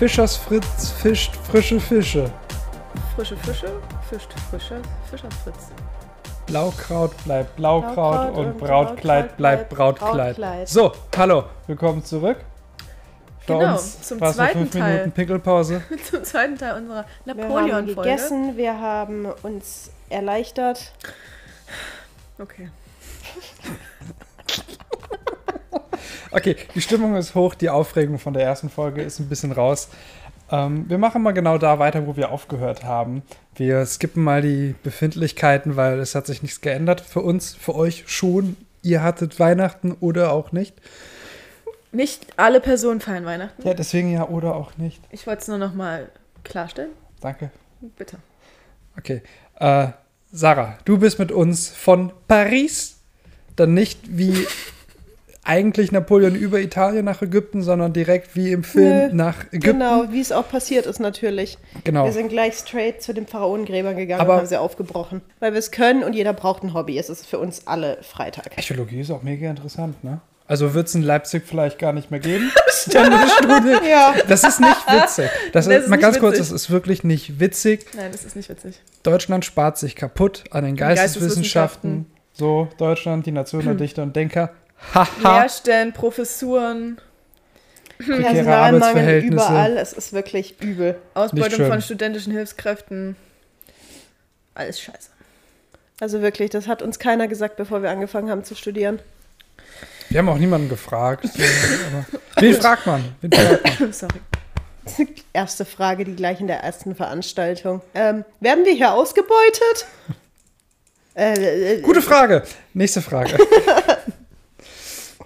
Fischers Fritz fischt frische Fische. Frische Fische, fischt frische Fischers Fritz. Blaukraut bleibt Blaukraut, Blaukraut und und Brautkleid Brautkleid bleibt Brautkleid. Brautkleid. So, hallo, willkommen zurück. Bei Genau, uns zum zweiten fünf Teil. Minuten Pinkelpause. Zum zweiten Teil unserer Wir haben Napoleon-Folge. gegessen, wir haben uns erleichtert. Okay. Okay, die Stimmung ist hoch, die Aufregung von der ersten Folge ist ein bisschen raus. Ähm, wir machen mal genau da weiter, wo wir aufgehört haben. Wir skippen mal die Befindlichkeiten, weil es hat sich nichts geändert. Für uns, für euch schon. Ihr hattet Weihnachten oder auch nicht. Nicht alle Personen feiern Weihnachten. Ja, deswegen ja oder auch nicht. Ich wollte es nur noch mal klarstellen. Danke. Bitte. Okay. Äh, Sarah, du bist mit uns von Paris. Dann nicht wie eigentlich Napoleon über Italien nach Ägypten, sondern direkt wie im Film Nö, nach Ägypten. Genau, wie es auch passiert ist natürlich. Genau. Wir sind gleich straight zu den Pharaonengräbern gegangen Aber- und haben sie aufgebrochen. Weil wir es können und jeder braucht ein Hobby. Es ist für uns alle Freitag. Archäologie ist auch mega interessant, ne? Also wird es in Leipzig vielleicht gar nicht mehr geben. Ja. Das ist nicht witzig. Das, Das ist, mal ganz kurz, witzig. das ist wirklich nicht witzig. Nein, das ist nicht witzig. Deutschland spart sich kaputt an den Geisteswissenschaften. Geisteswissenschaften. So, Deutschland, die Nation der Dichter und Denker. Haha. Lehrstellen, Professuren, Personalmangel überall. Es ist wirklich übel. Ausbeutung von studentischen Hilfskräften. Alles scheiße. Also wirklich, das hat uns keiner gesagt, bevor wir angefangen haben zu studieren. Wir haben auch niemanden gefragt. So, wen fragt man? Wen fragt man? Sorry. Erste Frage, die gleich in der ersten Veranstaltung. Ähm, werden wir hier ausgebeutet? Äh, äh, Gute Frage. Nächste Frage.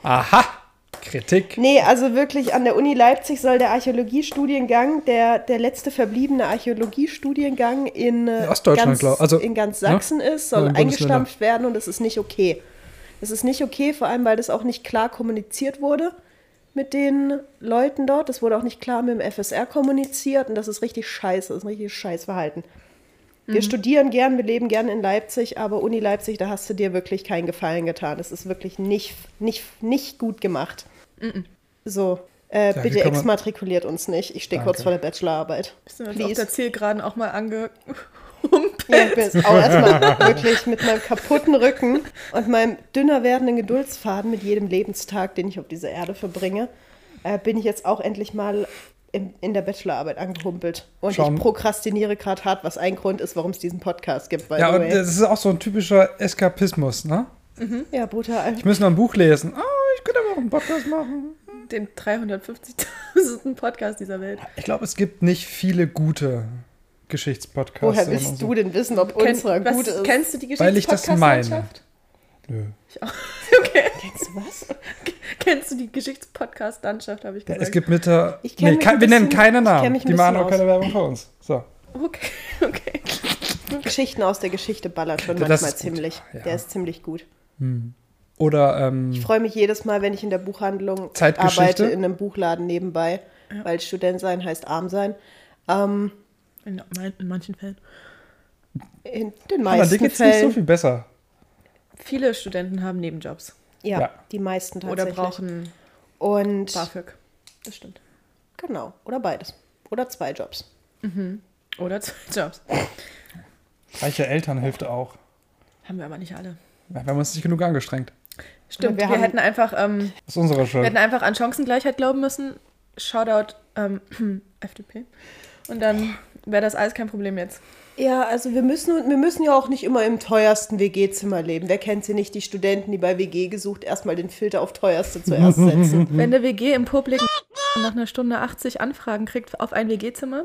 Aha. Kritik. Nee, also wirklich an der Uni Leipzig soll der Archäologiestudiengang, der, der letzte verbliebene Archäologiestudiengang in, äh, In Ostdeutschland, ganz, also, in ganz ne? Sachsen ist, Oder soll Bundesländern. eingestampft werden und das ist nicht okay. Das ist nicht okay, vor allem weil das auch nicht klar kommuniziert wurde mit den Leuten dort. Das wurde auch nicht klar mit dem FSR kommuniziert und das ist richtig scheiße, das ist ein richtiges Scheißverhalten. Wir studieren gern, wir leben gern in Leipzig, aber Uni Leipzig, da hast du dir wirklich keinen Gefallen getan. Das ist wirklich nicht, nicht, nicht gut gemacht. So, äh, Ja, wie bitte exmatrikuliert uns nicht. Ich stehe kurz Danke. vor der Bachelorarbeit. Bist du jetzt auf Please. der Zielgeraden auch mal angehumpelt? Ja, ich bin jetzt auch erstmal wirklich mit meinem kaputten Rücken und meinem dünner werdenden Geduldsfaden mit jedem Lebenstag, den ich auf dieser Erde verbringe, äh, bin ich jetzt auch endlich mal in, in der Bachelorarbeit angehumpelt. Und Schauen. ich prokrastiniere gerade hart, was ein Grund ist, warum es diesen Podcast gibt. Ja, und das ist auch so ein typischer Eskapismus, ne? ja, brutal. Ich muss noch ein Buch lesen. Oh, ich könnte aber auch einen Podcast machen. Den 350.000. Podcast dieser Welt. Ich glaube, es gibt nicht viele gute Geschichtspodcasts. Woher willst so. du denn wissen, ob Kenn- unserer was- gut ist? Kennst du die Weil ich das meine. Geschichtspodcast-Landschaft? Nö. Ich auch. Okay. Kennst du was? Kennst du die Geschichtspodcast-Landschaft, habe ich Ja, gesagt. es gibt mit der. Ich Nee, mich kein, ein wir nennen keine Namen. Die machen auch keine. Werbung für uns. So. okay, okay. Geschichten aus der Geschichte ballert schon Das manchmal ziemlich. ja. Der ist ziemlich gut. Oder ähm, Ich freue mich jedes Mal, wenn ich in der Buchhandlung arbeite, in einem Buchladen nebenbei, weil Student sein heißt arm sein. Ähm, In, in manchen Fällen. in den aber dir meisten geht's nicht so Fällen. viel besser. Viele Studenten haben Nebenjobs ja, Ja. die meisten oder tatsächlich. brauchen Und BAföG. Das stimmt. genau, oder beides. Oder zwei Jobs. Oder zwei Jobs. Reiche Eltern hilft auch. Haben wir aber nicht alle. Ja, wir haben uns nicht genug angestrengt. Stimmt, wir wir, haben- hätten einfach, ähm, Das ist unsere wir Schuld. hätten einfach an Chancengleichheit glauben müssen. Shoutout ähm, FDP. Und dann wäre das alles kein Problem jetzt. Ja, also wir müssen, wir müssen ja auch nicht immer im teuersten WG-Zimmer leben. Wer kennt sie nicht, die Studenten, die bei WG gesucht erstmal den Filter auf teuerste zuerst setzen. Wenn der WG im publiken nach einer Stunde 80 Anfragen kriegt auf ein WG-Zimmer,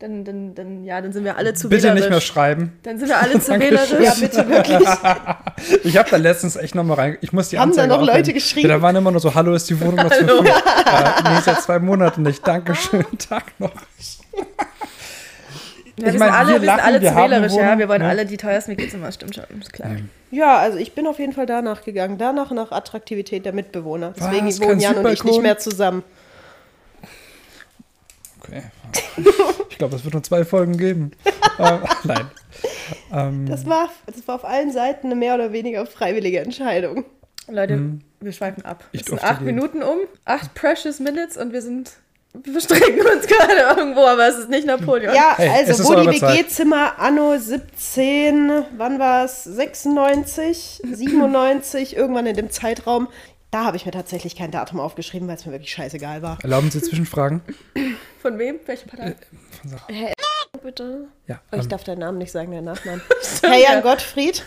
dann, dann, dann, ja, dann sind wir alle zu Bitte wählerisch. nicht mehr schreiben. Dann sind wir alle zu wählerisch. ja, bitte wirklich. Ich habe da letztens echt nochmal rein. Ich muss die Haben da Anzeige noch Leute geschrieben? Ja, da waren immer nur so, hallo, ist die Wohnung noch zu früh? äh, nee, seit zwei Monaten nicht. Dankeschön, Tag noch. Ja, wir Ich mein, sind alle, wir lachen, alle wir wählerisch, ja. Wir wollen ne? alle die teuersten WG-Zimmer, stimmt schon, ist klar. Ja, also ich bin auf jeden Fall danach gegangen. Danach nach Attraktivität der Mitbewohner. Deswegen Was? wohnen Jan und ich nicht mehr zusammen. Okay. Ich glaube, es wird nur zwei Folgen geben. äh, nein. Ähm, Das war, das war auf allen Seiten eine mehr oder weniger freiwillige Entscheidung. Leute, wir schweifen ab. Ich es sind acht gehen. Minuten um, acht precious minutes und wir sind wir strecken uns gerade irgendwo, aber es ist nicht Napoleon. Ja, Hey, also wo die. WG-Zimmer anno 17, wann war es? 96, 97, irgendwann in dem Zeitraum. Da habe ich mir tatsächlich kein Datum aufgeschrieben, weil es mir wirklich scheißegal war. Erlauben Sie Zwischenfragen? Von wem? Welche Partei? Von Sarah. Bitte? Ja, Oh, ich ähm, darf deinen Namen nicht sagen, deinen Nachnamen. Herr Jan Gottfried,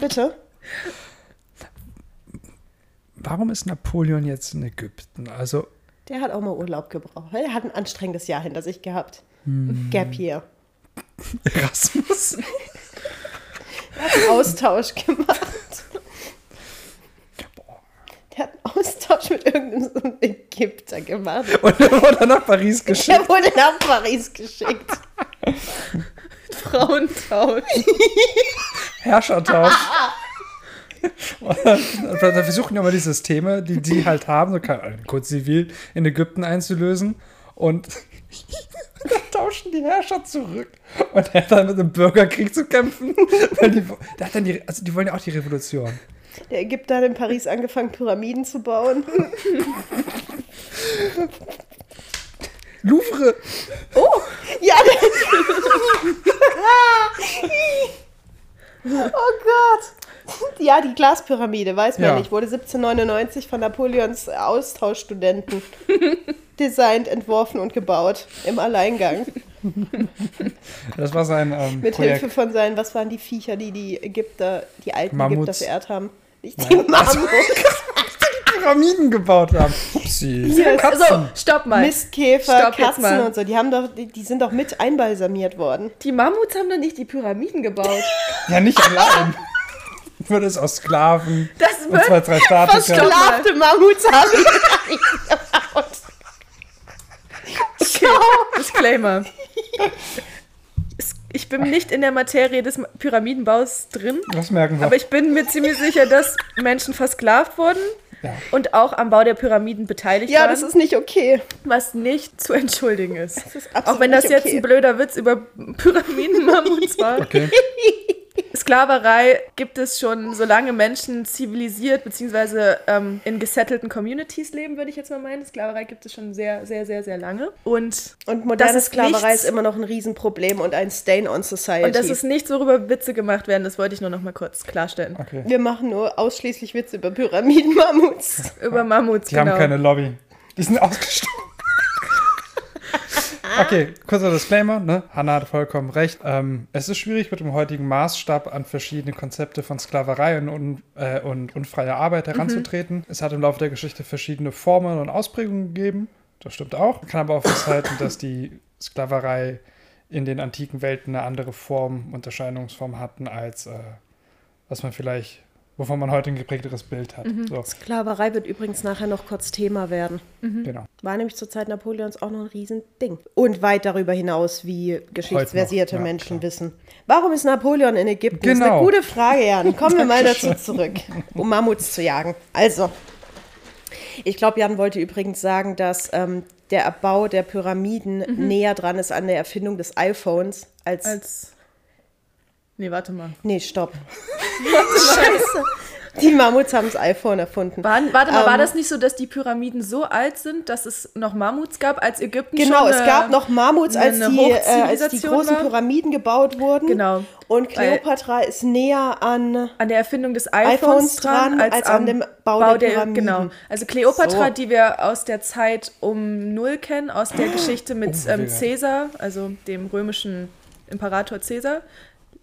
bitte. warum ist Napoleon jetzt in Ägypten? Also, Der hat auch mal Urlaub gebraucht. Er hat ein anstrengendes Jahr hinter sich gehabt. Hm. Gap Year. Erasmus. Er hat einen Austausch gemacht. Der hat einen Austausch mit irgendeinem Ägypter gemacht. Und er wurde nach Paris geschickt. Der wurde nach Paris geschickt. Frauentausch. Herrschertausch. da da versuchen ja immer die Systeme, die die halt haben, so kann, kurz zivil in Ägypten einzulösen. Und dann tauschen die Herrscher zurück. Und er hat dann mit dem Bürgerkrieg zu kämpfen. Weil die, der hat dann die, also die wollen ja auch die Revolution. Der Ägypter hat in Paris angefangen, Pyramiden zu bauen. Louvre! Ja, der Oh Gott. Ja, die Glaspyramide, weiß man Ja. nicht, wurde 1799 von Napoleons Austauschstudenten designt, entworfen und gebaut. Im Alleingang. Das war sein ähm, Mit Projekt. Hilfe von seinen, was waren die Viecher, die die Ägypter, die alten Mammuts. Ägypter verehrt haben? Nicht die Nein. Mammuts. Pyramiden gebaut haben. Upsi. Hier, Katzen. So, stopp mal. Mistkäfer, Stopp Katzen mal. und so, die haben doch, die, die sind doch mit einbalsamiert worden. Die Mammuts haben doch nicht die Pyramiden gebaut. Ja, nicht allein. Würde es aus Sklaven Das und zwei, drei Statiker. Versklavte Mammuts haben gebaut. Disclaimer. Ich bin nicht in der Materie des Pyramidenbaus drin, Das merken wir. aber ich bin mir ziemlich sicher, dass Menschen versklavt wurden Ja. und auch am Bau der Pyramiden beteiligt Ja, waren, das ist nicht okay. was nicht zu entschuldigen ist. ist absolut auch wenn das nicht jetzt okay. ein blöder Witz über Pyramiden-Mammuts war. Okay. Sklaverei gibt es schon, solange Menschen zivilisiert bzw. Ähm, in gesettelten Communities leben, würde ich jetzt mal meinen. Sklaverei gibt es schon sehr, sehr, sehr, sehr lange. Und Und moderne Das ist Sklaverei nichts- ist immer noch ein Riesenproblem und ein Stain on Society. Und dass es nicht so worüber Witze gemacht werden, das wollte ich nur noch mal kurz klarstellen. okay. Wir machen nur ausschließlich Witze über Pyramiden-Mammuts. Über Mammuts, Die genau. haben keine Lobby. Die sind ausgestorben. Okay, kurzer Disclaimer, ne? Hanna hat vollkommen recht. Ähm, es ist schwierig, mit dem heutigen Maßstab an verschiedene Konzepte von Sklaverei und, un, äh, und unfreier Arbeit heranzutreten. Es hat im Laufe der Geschichte verschiedene Formen und Ausprägungen gegeben. Das stimmt auch. Man kann aber auch festhalten, dass die Sklaverei in den antiken Welten eine andere Form, Unterscheidungsform hatten, als äh, was man vielleicht, wovon man heute ein geprägteres Bild hat. So, Sklaverei wird übrigens nachher noch kurz Thema werden. genau. War nämlich zur Zeit Napoleons auch noch ein Riesending. Und weit darüber hinaus, wie geschichtsversierte ja, Menschen klar. wissen. Warum ist Napoleon in Ägypten? Das ist eine Genau. gute Frage, Jan. Kommen wir mal dazu zurück, um Mammuts zu jagen. Also, ich glaube, Jan wollte übrigens sagen, dass ähm, der Erbau der Pyramiden näher dran ist an der Erfindung des iPhones als. Als. Nee, warte mal. nee, stopp. Scheiße. Die Mammuts haben das iPhone erfunden. War, warte mal, war Ähm, das nicht so, dass die Pyramiden so alt sind, dass es noch Mammuts gab, als Ägypten Genau, schon es eine- gab noch Mammuts, als die, äh, als die großen war? Pyramiden gebaut wurden. Genau. Und Weil- Kleopatra ist näher an. an der Erfindung des iPhones, iPhones dran, als, als an dem Bau der Pyramiden. Genau. Also Kleopatra, So. die wir aus der Zeit um Null kennen, aus der Geschichte mit Oh, ähm. Caesar, also dem römischen Imperator Caesar,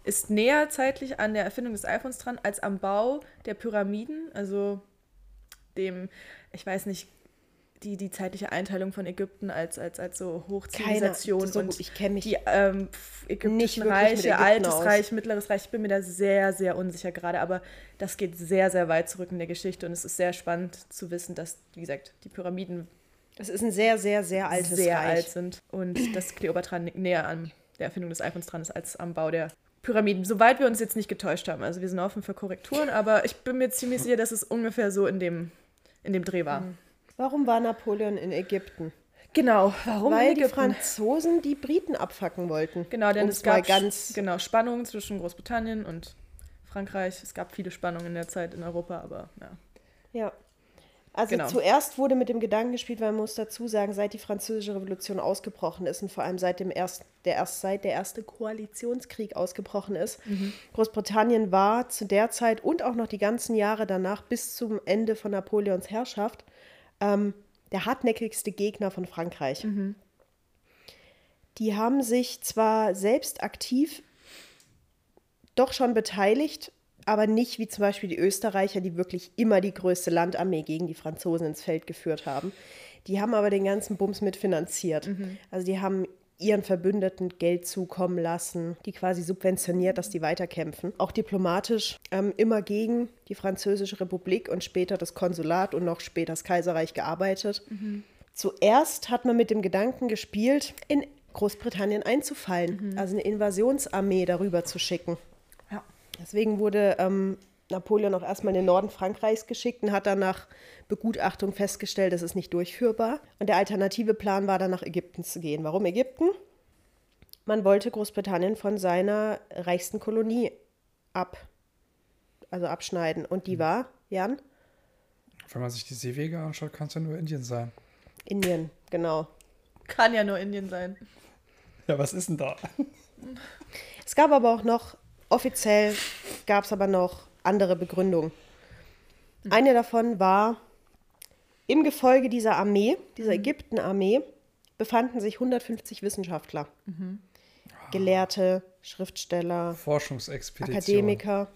ist näher zeitlich an der Erfindung des iPhones dran als am Bau der Pyramiden, also dem, ich weiß nicht, die, die zeitliche Einteilung von Ägypten als, als, als so Hochzivilisation so und ich kenn mich die ähm, ägyptischen Reiche, altes aus. Reich, mittleres Reich, ich bin mir da sehr, sehr unsicher gerade, aber das geht sehr, sehr weit zurück in der Geschichte und es ist sehr spannend zu wissen, dass, wie gesagt, die Pyramiden Es ist ein sehr, sehr, sehr altes sehr Reich. alt sind und dass Kleopatra nä- näher an der Erfindung des iPhones dran ist als am Bau der Pyramiden. Soweit wir uns jetzt nicht getäuscht haben. Also wir sind offen für Korrekturen, aber ich bin mir ziemlich sicher, dass es ungefähr so in dem, in dem Dreh war. Warum war Napoleon in Ägypten? Genau, warum Weil die? Franzosen die Briten abfacken wollten. Genau, denn es gab ganz genau, Spannungen zwischen Großbritannien und Frankreich. Es gab viele Spannungen in der Zeit in Europa, aber ja. Ja. Also Genau. zuerst wurde mit dem Gedanken gespielt, weil man muss dazu sagen, seit die französische Revolution ausgebrochen ist und vor allem seit dem erst, der erst seit der erste Koalitionskrieg ausgebrochen ist, Großbritannien war zu der Zeit und auch noch die ganzen Jahre danach bis zum Ende von Napoleons Herrschaft ähm, der hartnäckigste Gegner von Frankreich. Die haben sich zwar selbst aktiv doch schon beteiligt, aber nicht wie zum Beispiel die Österreicher, die wirklich immer die größte Landarmee gegen die Franzosen ins Feld geführt haben. Die haben aber den ganzen Bums mitfinanziert. Also die haben ihren Verbündeten Geld zukommen lassen, die quasi subventioniert, dass die weiterkämpfen. Auch diplomatisch ähm, immer gegen die Französische Republik und später das Konsulat und noch später das Kaiserreich gearbeitet. Zuerst hat man mit dem Gedanken gespielt, in Großbritannien einzufallen, also eine Invasionsarmee darüber zu schicken. Deswegen wurde ähm, Napoleon auch erstmal in den Norden Frankreichs geschickt und hat dann nach Begutachtung festgestellt, das ist nicht durchführbar. Und der alternative Plan war dann nach Ägypten zu gehen. Warum Ägypten? Man wollte Großbritannien von seiner reichsten Kolonie ab, also abschneiden. Und die war, Jan, Wenn man sich die Seewege anschaut, kann es ja nur Indien sein. Indien, genau. Kann ja nur Indien sein. Ja, was ist denn da? Es gab aber auch noch, offiziell gab es aber noch andere Begründungen. Eine davon war, im Gefolge dieser Armee, dieser Ägypten-Armee, befanden sich 150 Wissenschaftler. Gelehrte, Schriftsteller, Forschungsexpedition. Akademiker.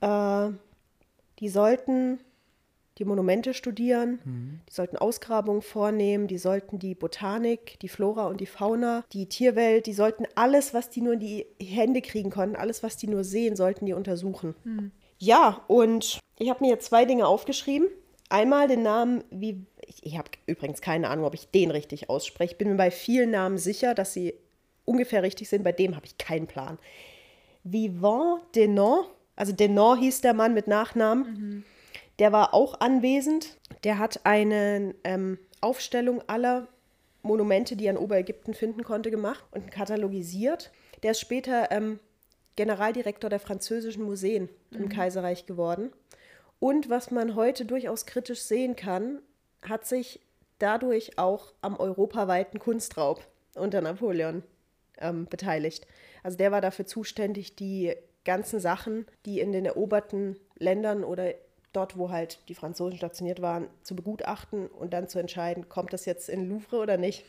Äh, die sollten die Monumente studieren, die sollten Ausgrabungen vornehmen, die sollten die Botanik, die Flora und die Fauna, die Tierwelt, die sollten alles, was die nur in die Hände kriegen konnten, alles, was die nur sehen, sollten die untersuchen. Ja, und ich habe mir jetzt zwei Dinge aufgeschrieben. Einmal den Namen, wie ich, ich habe übrigens keine Ahnung, ob ich den richtig ausspreche. Ich bin mir bei vielen Namen sicher, dass sie ungefähr richtig sind. Bei dem habe ich keinen Plan. Vivant Denon, also Denon hieß der Mann mit Nachnamen, der war auch anwesend. Der hat eine ähm, Aufstellung aller Monumente, die er in Oberägypten finden konnte, gemacht und katalogisiert. Der ist später ähm, Generaldirektor der französischen Museen im Kaiserreich geworden. Und was man heute durchaus kritisch sehen kann, hat sich dadurch auch am europaweiten Kunstraub unter Napoleon ähm, beteiligt. Also der war dafür zuständig, die ganzen Sachen, die in den eroberten Ländern oder dort, wo halt die Franzosen stationiert waren, zu begutachten und dann zu entscheiden, kommt das jetzt in Louvre oder nicht.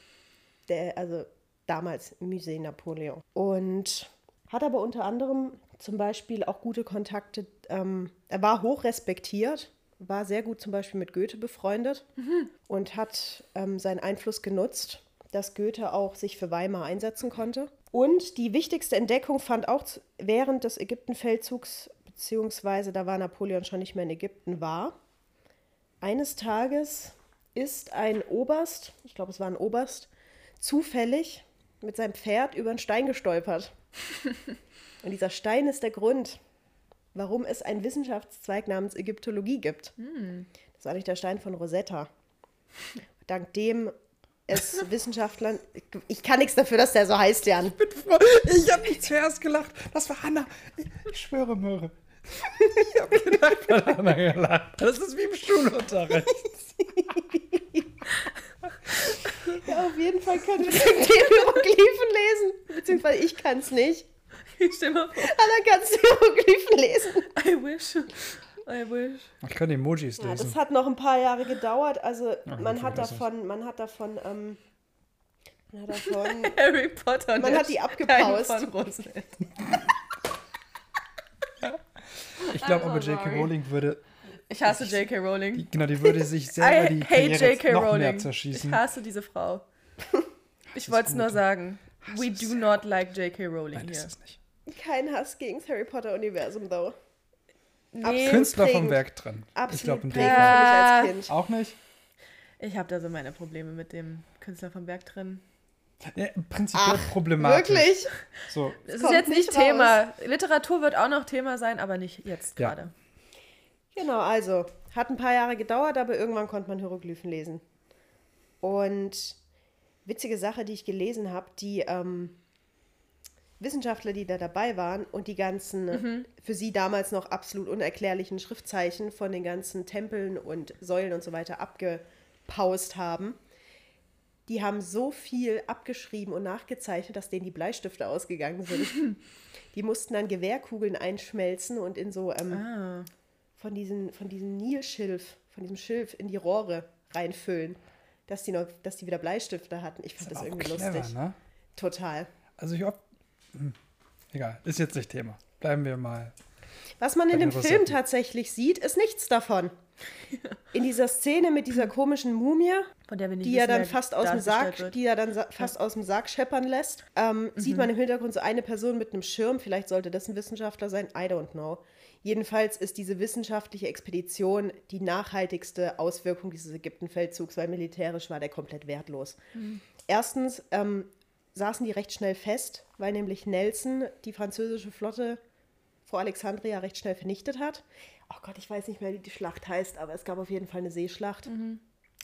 Der, also damals Musée Napoleon. Und hat aber unter anderem zum Beispiel auch gute Kontakte. Ähm, er war hoch respektiert, war sehr gut zum Beispiel mit Goethe befreundet und hat ähm, seinen Einfluss genutzt, dass Goethe auch sich für Weimar einsetzen konnte. Und die wichtigste Entdeckung fand auch während des Ägyptenfeldzugs, beziehungsweise da war Napoleon schon nicht mehr in Ägypten, war, eines Tages ist ein Oberst, ich glaube es war ein Oberst, zufällig mit seinem Pferd über einen Stein gestolpert. Und dieser Stein ist der Grund, warum es einen Wissenschaftszweig namens Ägyptologie gibt. Das war nicht der Stein von Rosetta. Dank dem es Wissenschaftlern. Ich kann nichts dafür, dass der so heißt, Jan. Ich habe nicht zuerst gelacht. Das war Hanna. Ich, ich schwöre, Möhre. Ich habe gedacht, von Hanna gelacht. Das ist wie im Schulunterricht. Ja, auf jeden Fall können wir dem Hieroglyphen lesen. Beziehungsweise ich kann es nicht. Stell mal vor. Anna kann es Hieroglyphen lesen. I wish. I wish. Ich kann Emojis Ja, lesen. das hat noch ein paar Jahre gedauert. Also Ach, man ich hat davon, man hat davon, ähm, man hat davon Harry Potter. Man hat die abgepaust. Ich glaube aber, so J.K. Rowling würde, Ich hasse J.K. Rowling. die, genau, die würde sich selber I die hate Karriere J.K. noch mehr Rowling. Ich zerschießen. hasse diese Frau. Ich wollte es nur sagen. Hass We do not like J.K. Rowling Nein, ist hier. es nicht. kein Hass gegen das Harry Potter Universum, though. Nee, Absolut. Künstler vom prägend. Werk drin. Ich Absolut glaube, in dem prägend Fall. für mich Ah. als Kind. Auch nicht? ich habe da so meine Probleme mit dem Künstler vom Berg drin. Ja, prinzipiell problematisch. Wirklich? So, Das ist jetzt nicht raus. Thema. Literatur wird auch noch Thema sein, aber nicht jetzt Ja. gerade. Genau, also hat ein paar Jahre gedauert, aber irgendwann konnte man Hieroglyphen lesen. Und witzige Sache, die ich gelesen habe, die, ähm, Wissenschaftler, die da dabei waren und die ganzen für sie damals noch absolut unerklärlichen Schriftzeichen von den ganzen Tempeln und Säulen und so weiter abgepaust haben, die haben so viel abgeschrieben und nachgezeichnet, dass denen die Bleistifte ausgegangen sind. die mussten dann Gewehrkugeln einschmelzen und in so ähm, Ah. von, diesen, von diesem Nilschilf, von diesem Schilf in die Rohre reinfüllen, dass die, noch, dass die wieder Bleistifte hatten. Ich fand das, auch irgendwie clever, lustig. ne? Total. Also ich hab, hm, egal, ist jetzt nicht Thema. Bleiben wir mal. Was man in dem Film tatsächlich sieht, ist nichts davon. In dieser Szene mit dieser komischen Mumie, die er dann fast aus dem Sarg, wird. die er dann fast aus dem Sarg scheppern lässt, ähm, sieht man im Hintergrund so eine Person mit einem Schirm. Vielleicht sollte das ein Wissenschaftler sein. I don't know. Jedenfalls ist diese wissenschaftliche Expedition die nachhaltigste Auswirkung dieses Ägyptenfeldzugs, weil militärisch war der komplett wertlos. Erstens ähm, saßen die recht schnell fest, weil nämlich Nelson die französische Flotte vor Alexandria recht schnell vernichtet hat. Oh Gott, ich weiß nicht mehr, wie die Schlacht heißt, aber es gab auf jeden Fall eine Seeschlacht.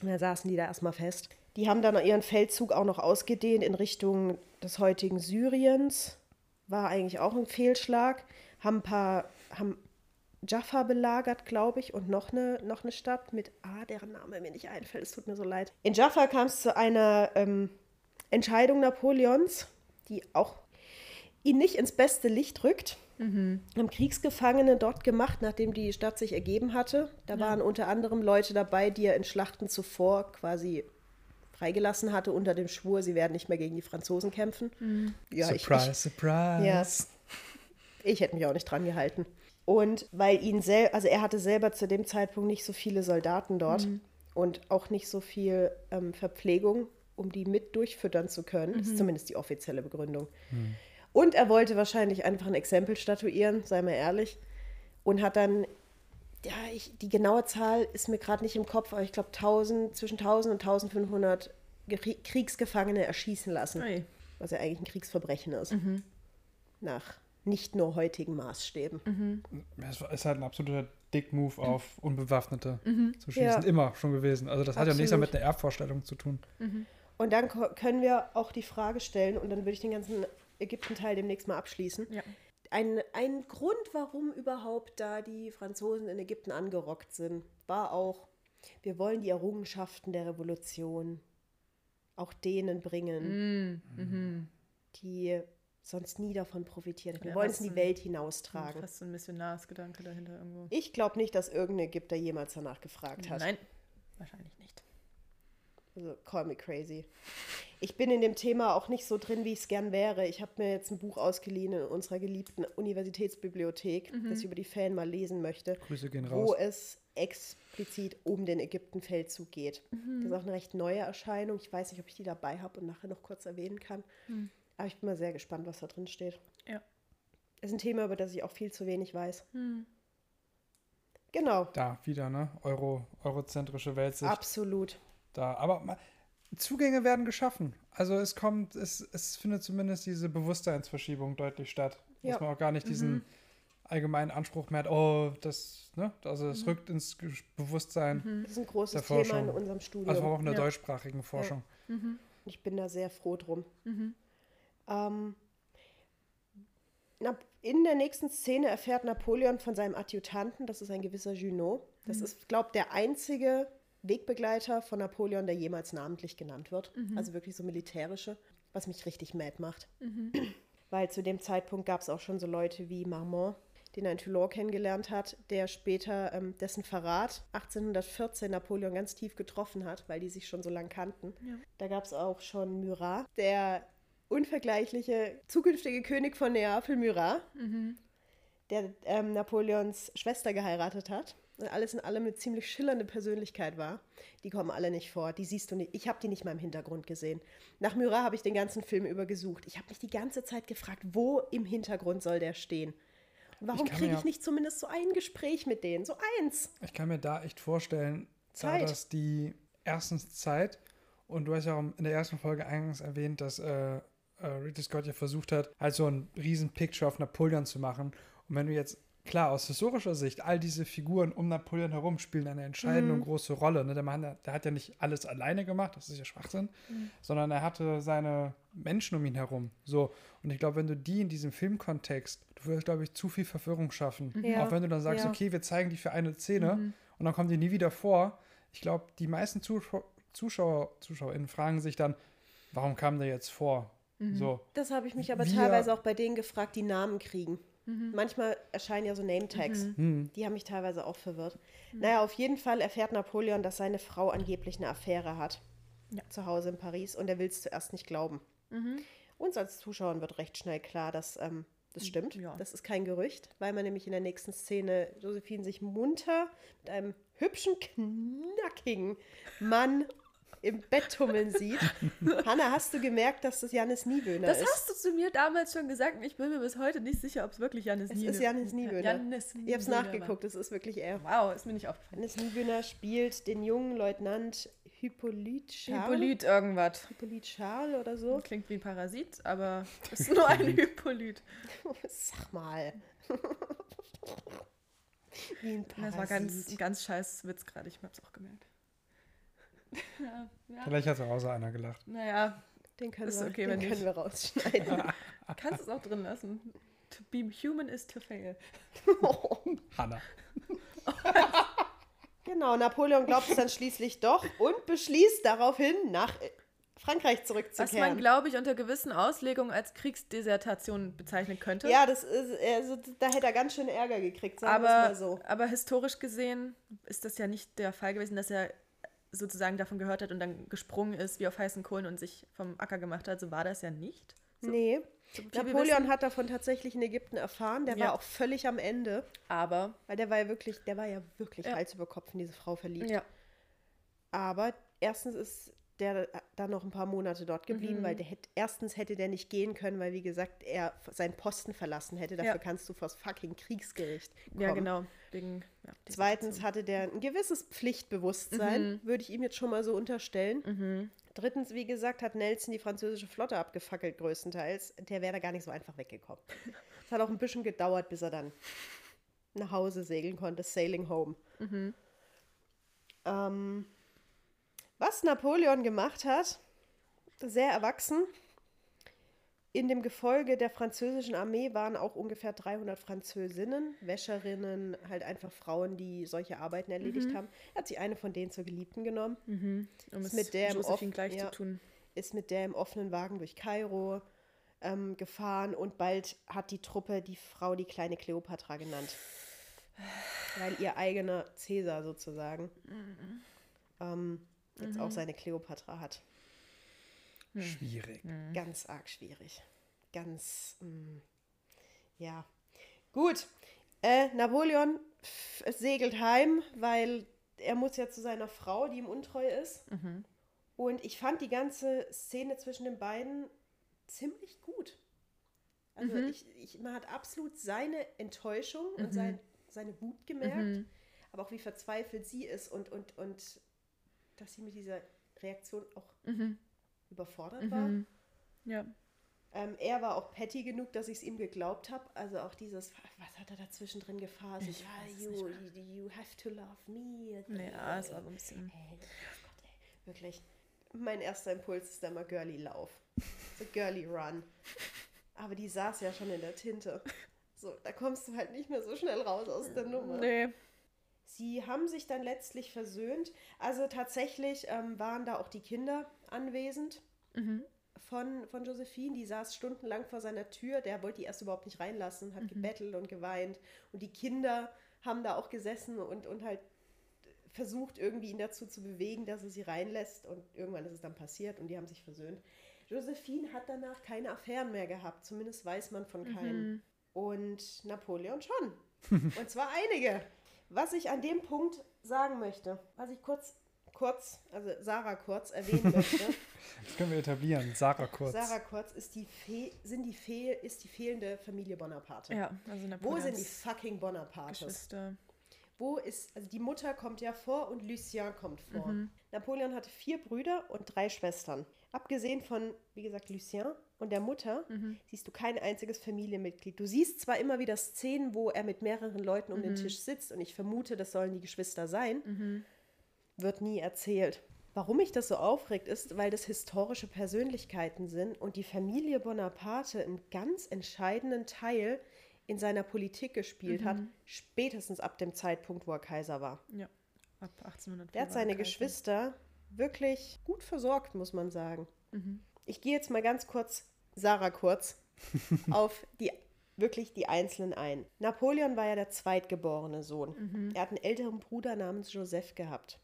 Und da saßen die da erstmal fest. Die haben dann ihren Feldzug auch noch ausgedehnt in Richtung des heutigen Syriens. War eigentlich auch ein Fehlschlag. Haben ein paar, haben Jaffa belagert, glaube ich, und noch eine, noch eine Stadt mit, ah, deren Name mir nicht einfällt, es tut mir so leid. In Jaffa kam es zu einer ähm, Entscheidung Napoleons, die auch ihn nicht ins beste Licht rückt. Haben Kriegsgefangene dort gemacht, nachdem die Stadt sich ergeben hatte. Da waren unter anderem Leute dabei, die er in Schlachten zuvor quasi freigelassen hatte unter dem Schwur, sie werden nicht mehr gegen die Franzosen kämpfen. Ja, ich- surprise, ich, surprise. ja. Ich hätte mich auch nicht dran gehalten. Und weil ihn selber, also er hatte selber zu dem Zeitpunkt nicht so viele Soldaten dort und auch nicht so viel ähm, Verpflegung, um die mit durchfüttern zu können. Das ist zumindest die offizielle Begründung. Und er wollte wahrscheinlich einfach ein Exempel statuieren, sei mal ehrlich. Und hat dann, ja, ich, die genaue Zahl ist mir gerade nicht im Kopf, aber ich glaube 1000, zwischen 1000 und 1500 Geri- Kriegsgefangene erschießen lassen. Ui. Was ja eigentlich ein Kriegsverbrechen ist. Nach nicht nur heutigen Maßstäben. Es ist halt ein absoluter Dick-Move auf Unbewaffnete zu schießen. Ja. Immer schon gewesen. Also das hat ja nichts mehr Absolut. mit einer Erbvorstellung zu tun. Und dann können wir auch die Frage stellen, und dann würde ich den ganzen Ägypten-Teil demnächst mal abschließen. Ja. Ein, ein Grund, warum überhaupt da die Franzosen in Ägypten angerockt sind, war auch, wir wollen die Errungenschaften der Revolution auch denen bringen, die sonst nie davon profitieren. Wir Ja, wollen es in die Welt hinaustragen. Fast so ein Missionarsgedanke dahinter irgendwo. Ich glaube nicht, dass irgendein Ägypter jemals danach gefragt hat. Nein, wahrscheinlich nicht. Also, call me crazy. Ich bin in dem Thema auch nicht so drin, wie ich es gern wäre. Ich habe mir jetzt ein Buch ausgeliehen in unserer geliebten Universitätsbibliothek, das ich über die Fan mal lesen möchte. Grüße gehen Wo raus. es explizit um den Ägyptenfeldzug geht. Das ist auch eine recht neue Erscheinung. Ich weiß nicht, ob ich die dabei habe und nachher noch kurz erwähnen kann. Aber ich bin mal sehr gespannt, was da drin steht. Ja. Ist ein Thema, über das ich auch viel zu wenig weiß. Genau, Da wieder, ne? Euro, eurozentrische Weltsicht. absolut. Da. Aber Zugänge werden geschaffen. Also es kommt, es, es findet zumindest diese Bewusstseinsverschiebung deutlich statt. Ja. Dass man auch gar nicht diesen allgemeinen Anspruch mehr hat, oh, das, ne? Also es rückt ins Bewusstsein. Das ist ein großes Der Thema in unserem Studium. Also auch in der Ja. deutschsprachigen Forschung. Ich bin da sehr froh drum. Ähm, na, in der nächsten Szene erfährt Napoleon von seinem Adjutanten, das ist ein gewisser Junot. Das ist, glaube ich, der einzige Wegbegleiter von Napoleon, der jemals namentlich genannt wird. Also wirklich so militärische, was mich richtig mad macht. Weil zu dem Zeitpunkt gab es auch schon so Leute wie Marmont, den er in Toulon kennengelernt hat, der später ähm, dessen Verrat 1814 Napoleon ganz tief getroffen hat, weil die sich schon so lang kannten. Da gab es auch schon Murat, der unvergleichliche zukünftige König von Neapel, Murat, der ähm, Napoleons Schwester geheiratet hat. Alles in allem eine ziemlich schillernde Persönlichkeit war. Die kommen alle nicht vor. Die siehst du nicht. Ich habe die nicht mal im Hintergrund gesehen. Nach Murat habe ich den ganzen Film über gesucht. Ich habe mich die ganze Zeit gefragt, wo im Hintergrund soll der stehen? Und warum kriege ich nicht zumindest so ein Gespräch mit denen? So eins. Ich kann mir da echt vorstellen, Zeit. das die erstens Zeit und du hast ja auch in der ersten Folge eingangs erwähnt, dass äh, äh, Ridley Scott ja versucht hat, halt so ein riesen Picture auf Napoleon zu machen. Und wenn du jetzt klar, aus historischer Sicht, all diese Figuren um Napoleon herum spielen eine entscheidende und große Rolle. Ne? Der Mann, der hat ja nicht alles alleine gemacht, das ist ja Schwachsinn, sondern er hatte seine Menschen um ihn herum. So. Und ich glaube, wenn du die in diesem Filmkontext, du würdest, glaube ich, zu viel Verwirrung schaffen. Ja. Auch wenn du dann sagst, Ja. okay, wir zeigen die für eine Szene und dann kommen die nie wieder vor. Ich glaube, die meisten Zuschauer, Zuschauer, ZuschauerInnen fragen sich dann, warum kam der jetzt vor? So. Das habe ich mich aber Wir- teilweise auch bei denen gefragt, die Namen kriegen. Manchmal erscheinen ja so Name-Tags. Die haben mich teilweise auch verwirrt. Naja, auf jeden Fall erfährt Napoleon, dass seine Frau angeblich eine Affäre hat. Ja. Zu Hause in Paris. Und er will es zuerst nicht glauben. Uns als Zuschauern wird recht schnell klar, dass ähm, das stimmt. Ja. Das ist kein Gerücht, weil man nämlich in der nächsten Szene Josephine sich munter mit einem hübschen, knackigen Mann im Bett tummeln sieht. Hanna, hast du gemerkt, dass das Janis Niewöhner Das ist? hast du zu mir damals schon gesagt und ich bin mir bis heute nicht sicher, ob es wirklich Janis Es Niewöhner ist Janis Niewöhner. Janis Ich habe es Niewöhner nachgeguckt, es ist wirklich er. Wow, ist mir nicht aufgefallen. Janis Niewöhner spielt den jungen Leutnant Hippolyte Charles. Hippolyt irgendwas. Hippolyte Charles oder so. Klingt wie ein Parasit, aber ist nur ein Hypolyt. Sag mal. Wie ein Das war ganz, ganz scheiß Witz gerade, ich hab's auch gemerkt. Ja, ja. Vielleicht hat zu Hause einer gelacht. Naja, Den können, Ist wir, okay, den wenn können wir rausschneiden. kannst es auch drin lassen. To be human is to fail. Hanna. genau, Napoleon glaubt es dann schließlich doch und beschließt daraufhin, nach Frankreich Was zurückzukehren. man, glaube ich, unter gewissen Auslegungen als Kriegsdesertation bezeichnen könnte. ja, das ist, also, da hätte er ganz schön Ärger gekriegt, sagen wir es aber, mal so. aber historisch gesehen ist das ja nicht der Fall gewesen, dass er sozusagen davon gehört hat und dann gesprungen ist wie auf heißen Kohlen und sich vom Acker gemacht hat. So war das ja nicht. Nee. So viel wir Napoleon hat davon tatsächlich in Ägypten erfahren. Der Ja. war auch völlig am Ende. Aber Weil der war ja wirklich, der war ja wirklich Ja. Hals über Kopf in diese Frau verliebt. ja, Aber erstens ist der dann noch ein paar Monate dort geblieben, Mhm. weil der hätte, erstens hätte der nicht gehen können, weil wie gesagt, er seinen Posten verlassen hätte. Dafür Ja. kannst du vors fucking Kriegsgericht kommen. ja genau. Wegen, ja, Zweitens hatte der ein gewisses Pflichtbewusstsein, Mhm. würde ich ihm jetzt schon mal so unterstellen. Drittens, wie gesagt, hat Nelson die französische Flotte abgefackelt, größtenteils. Der wäre da gar nicht so einfach weggekommen. Es hat auch ein bisschen gedauert, bis er dann nach Hause segeln konnte, sailing home. Ähm, was Napoleon gemacht hat, sehr erwachsen. In dem Gefolge der französischen Armee waren auch ungefähr 300 Französinnen, Wäscherinnen, halt einfach Frauen, die solche Arbeiten erledigt haben. Er hat sich eine von denen zur Geliebten genommen, um es mit der Josephine gleich ja. zu tun. ist mit der im offenen Wagen durch Kairo ähm, gefahren und bald hat die Truppe die Frau die kleine Kleopatra genannt. Weil ihr eigener Cäsar sozusagen ähm, jetzt auch seine Kleopatra hat. Schwierig. Ganz arg schwierig. Ganz, mm, ja. Gut. Äh, Napoleon segelt heim, weil er muss ja zu seiner Frau, die ihm untreu ist. Und ich fand die ganze Szene zwischen den beiden ziemlich gut. Also ich, ich, man hat absolut seine Enttäuschung und sein, seine Wut gemerkt, aber auch wie verzweifelt sie ist und, und, und dass sie mit dieser Reaktion auch überfordert war. Ja. Ähm, er war auch petty genug, dass ich es ihm geglaubt habe. Also auch dieses, was hat er dazwischen drin gefahren? Ich ja, you, you have to love me. Ja, es war so ein bisschen. Ey, oh Gott, ey, wirklich. Mein erster Impuls ist dann mal Girly Lauf. So Girly Run. Aber die saß ja schon in der Tinte. So, da kommst du halt nicht mehr so schnell raus aus der Nummer. Nee. Sie haben sich dann letztlich versöhnt. Also tatsächlich ähm, waren da auch die Kinder anwesend von, von Josephine. Die saß stundenlang vor seiner Tür. Der wollte die erst überhaupt nicht reinlassen, hat gebettelt und geweint. Und die Kinder haben da auch gesessen und, und halt versucht, irgendwie ihn dazu zu bewegen, dass er sie reinlässt. Und irgendwann ist es dann passiert und die haben sich versöhnt. Josephine hat danach keine Affären mehr gehabt. Zumindest weiß man von keinen. Und Napoleon schon. und zwar einige. Was ich an dem Punkt sagen möchte, was ich kurz, kurz, also Sarah kurz erwähnen möchte. Das können wir etablieren. Sarah kurz. Sarah Kurz ist die, Fe sind die Fehl ist die fehlende Familie Bonaparte. Ja, also Wo Napoleons sind die fucking Bonapartes? Geschwister. Wo ist, also die Mutter kommt ja vor und Lucien kommt vor. Mhm. Napoleon hatte vier Brüder und drei Schwestern. Abgesehen von, wie gesagt, Lucien und der Mutter siehst du kein einziges Familienmitglied. Du siehst zwar immer wieder Szenen, wo er mit mehreren Leuten um den Tisch sitzt und ich vermute, das sollen die Geschwister sein, wird nie erzählt. Warum mich das so aufregt, ist, weil das historische Persönlichkeiten sind und die Familie Bonaparte einen ganz entscheidenden Teil in seiner Politik gespielt hat, spätestens ab dem Zeitpunkt, wo er Kaiser war. Ja, ab 1800. Der hat seine Geschwister wirklich gut versorgt, muss man sagen. Ich gehe jetzt mal ganz kurz, Sarah kurz, auf die wirklich die Einzelnen ein. Napoleon war ja der zweitgeborene Sohn. Er hat einen älteren Bruder namens Joseph gehabt.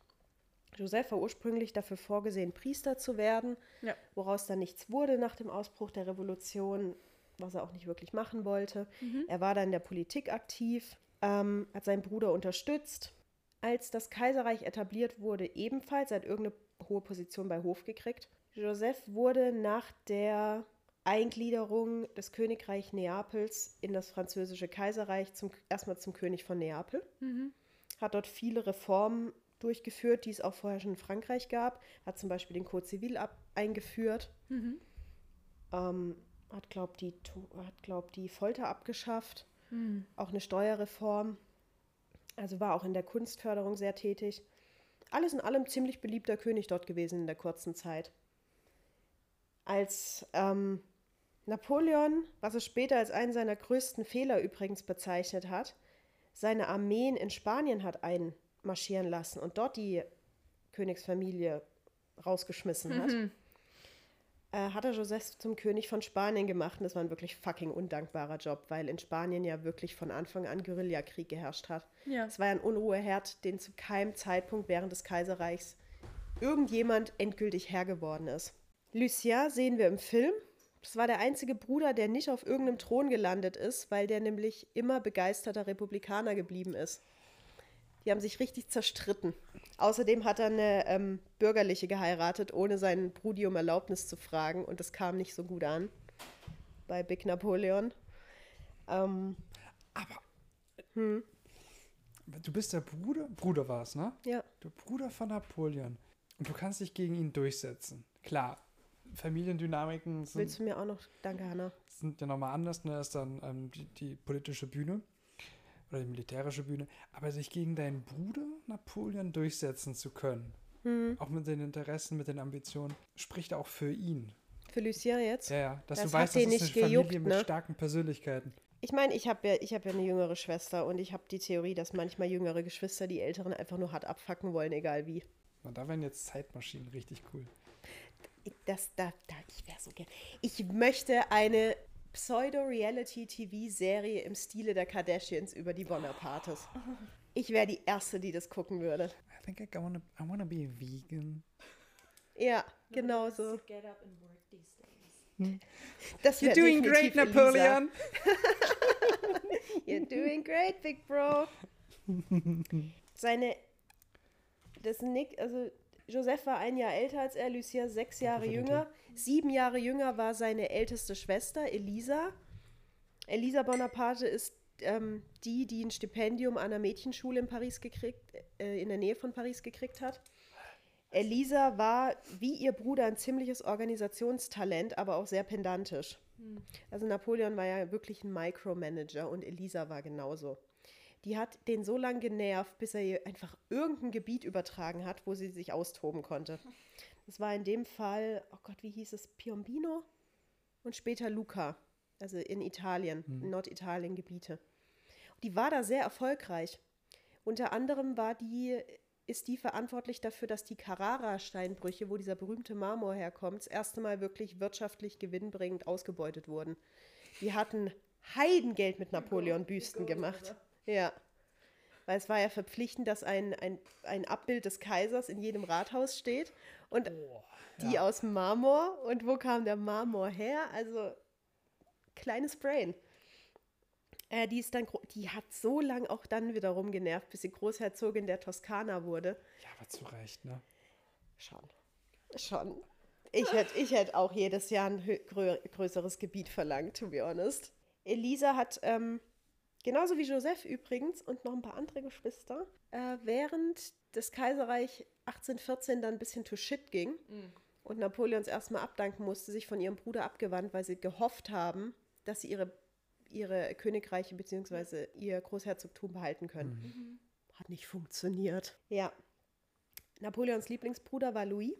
Joseph war ursprünglich dafür vorgesehen, Priester zu werden, Ja. woraus dann nichts wurde nach dem Ausbruch der Revolution, was er auch nicht wirklich machen wollte. Er war dann in der Politik aktiv, ähm, hat seinen Bruder unterstützt. Als das Kaiserreich etabliert wurde, ebenfalls, er hat irgendeine hohe Position bei Hof gekriegt. Joseph wurde nach der Eingliederung des Königreich Neapels in das französische Kaiserreich zum, erstmal zum König von Neapel. Hat dort viele Reformen durchgeführt, die es auch vorher schon in Frankreich gab. Hat zum Beispiel den Code Civil ab eingeführt. Ähm, hat, glaubt die, hat, glaub, die Folter abgeschafft. Auch eine Steuerreform. Also war auch in der Kunstförderung sehr tätig. Alles in allem ziemlich beliebter König dort gewesen in der kurzen Zeit. Als ähm, Napoleon, was er später als einen seiner größten Fehler übrigens bezeichnet hat, seine Armeen in Spanien hat einmarschieren lassen und dort die Königsfamilie rausgeschmissen hat, äh, hat er Joseph zum König von Spanien gemacht. Und das war ein wirklich fucking undankbarer Job, weil in Spanien ja wirklich von Anfang an Guerillakrieg geherrscht hat. Ja. Es war ja ein Unruheherd, den zu keinem Zeitpunkt während des Kaiserreichs irgendjemand endgültig Herr geworden ist. Lucien sehen wir im Film. Das war der einzige Bruder, der nicht auf irgendeinem Thron gelandet ist, weil der nämlich immer begeisterter Republikaner geblieben ist. Die haben sich richtig zerstritten. Außerdem hat er eine ähm, bürgerliche geheiratet, ohne seinen Brudi um Erlaubnis zu fragen. Und das kam nicht so gut an bei Big Napoleon. Ähm, Aber. Du bist der Bruder? Bruder war es, ne? ja. Der Bruder von Napoleon. Und du kannst dich gegen ihn durchsetzen. Klar, Familiendynamiken sind, Willst du mir auch noch? Danke, Hanna. sind ja nochmal anders. Ne? ist dann ähm, die, die politische Bühne oder die militärische Bühne. Aber sich gegen deinen Bruder Napoleon durchsetzen zu können, Hm. auch mit den Interessen, mit den Ambitionen, spricht auch für ihn. Für Lucien jetzt? Ja, ja. Dass Das du weißt, das ist eine nicht Familie gejuckt, mit ne? starken Persönlichkeiten. Ich meine, ich habe ja, ich hab ja eine jüngere Schwester und ich habe die Theorie, dass manchmal jüngere Geschwister die Älteren einfach nur hart abfacken wollen, egal wie. Und da wären jetzt Zeitmaschinen richtig cool. Ich- Das, da, da, ich wäre so gern. Ich möchte eine Pseudo-Reality-TV-Serie im Stile der Kardashians über die Bonapartes. Ich wäre die Erste, die das gucken würde. I think I wanna, I wanna be a vegan. Ja, genau so. Get up and work these days. Das wär You're doing great, Elisa. Napoleon. You're doing great, Big Bro. Seine, das Nick, also Joseph war ein Jahr älter als er, Lucia sechs Jahre jünger. Sieben Jahre jünger war seine älteste Schwester, Elisa. Elisa Bonaparte ist ähm, die, die ein Stipendium an einer Mädchenschule in Paris gekriegt, äh, in der Nähe von Paris gekriegt hat. Elisa war wie ihr Bruder ein ziemliches Organisationstalent, aber auch sehr pedantisch. Also Napoleon war ja wirklich ein Micromanager und Elisa war genauso. Die hat den so lange genervt, bis er ihr einfach irgendein Gebiet übertragen hat, wo sie sich austoben konnte. Das war in dem Fall, oh Gott, wie hieß es, Piombino und später Luca, also in Italien, in Norditalien Gebiete. Die war da sehr erfolgreich. Unter anderem war die, ist die verantwortlich dafür, dass die Carrara-Steinbrüche, wo dieser berühmte Marmor herkommt, das erste Mal wirklich wirtschaftlich gewinnbringend ausgebeutet wurden. Die hatten Heidengeld mit Napoleon-Büsten gemacht. Ja. Weil es war ja verpflichtend, dass ein, ein, ein Abbild des Kaisers in jedem Rathaus steht. Und die aus Marmor. Und wo kam der Marmor her? Also, kleines Brain. Äh, die, ist dann, die hat so lang auch dann wiederum genervt, bis sie Großherzogin der Toskana wurde. Ja, aber zu Recht, ne? Schon. Schon. Ich hätte ich hätt auch jedes Jahr ein größeres Gebiet verlangt, to be honest. Elisa hat, ähm, genauso wie Joseph übrigens und noch ein paar andere Geschwister, äh, während das Kaiserreich 1814 dann ein bisschen to shit ging und Napoleons erstmal abdanken musste, sich von ihrem Bruder abgewandt, weil sie gehofft haben, dass sie ihre, ihre Königreiche bzw. ihr Großherzogtum behalten können. Hat nicht funktioniert. Ja. Napoleons Lieblingsbruder war Louis.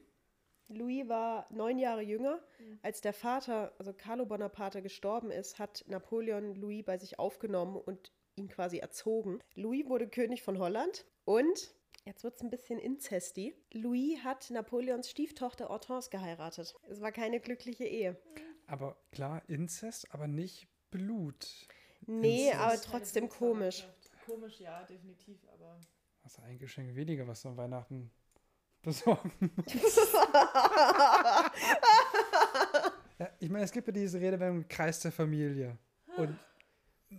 Louis war neun Jahre jünger. Als der Vater, also Carlo Bonaparte, gestorben ist, hat Napoleon Louis bei sich aufgenommen und ihn quasi erzogen. Louis wurde König von Holland und, jetzt wird es ein bisschen inzesti, Louis hat Napoleons Stieftochter Hortense geheiratet. Es war keine glückliche Ehe. Aber klar, Inzest, aber nicht Blut. Nee, Inzest. aber trotzdem komisch. Komisch, ja, definitiv, aber. Also ein Geschenk weniger, was du an Weihnachten besorgen ja, ich meine, es gibt ja diese Redewendung Kreis der Familie. Und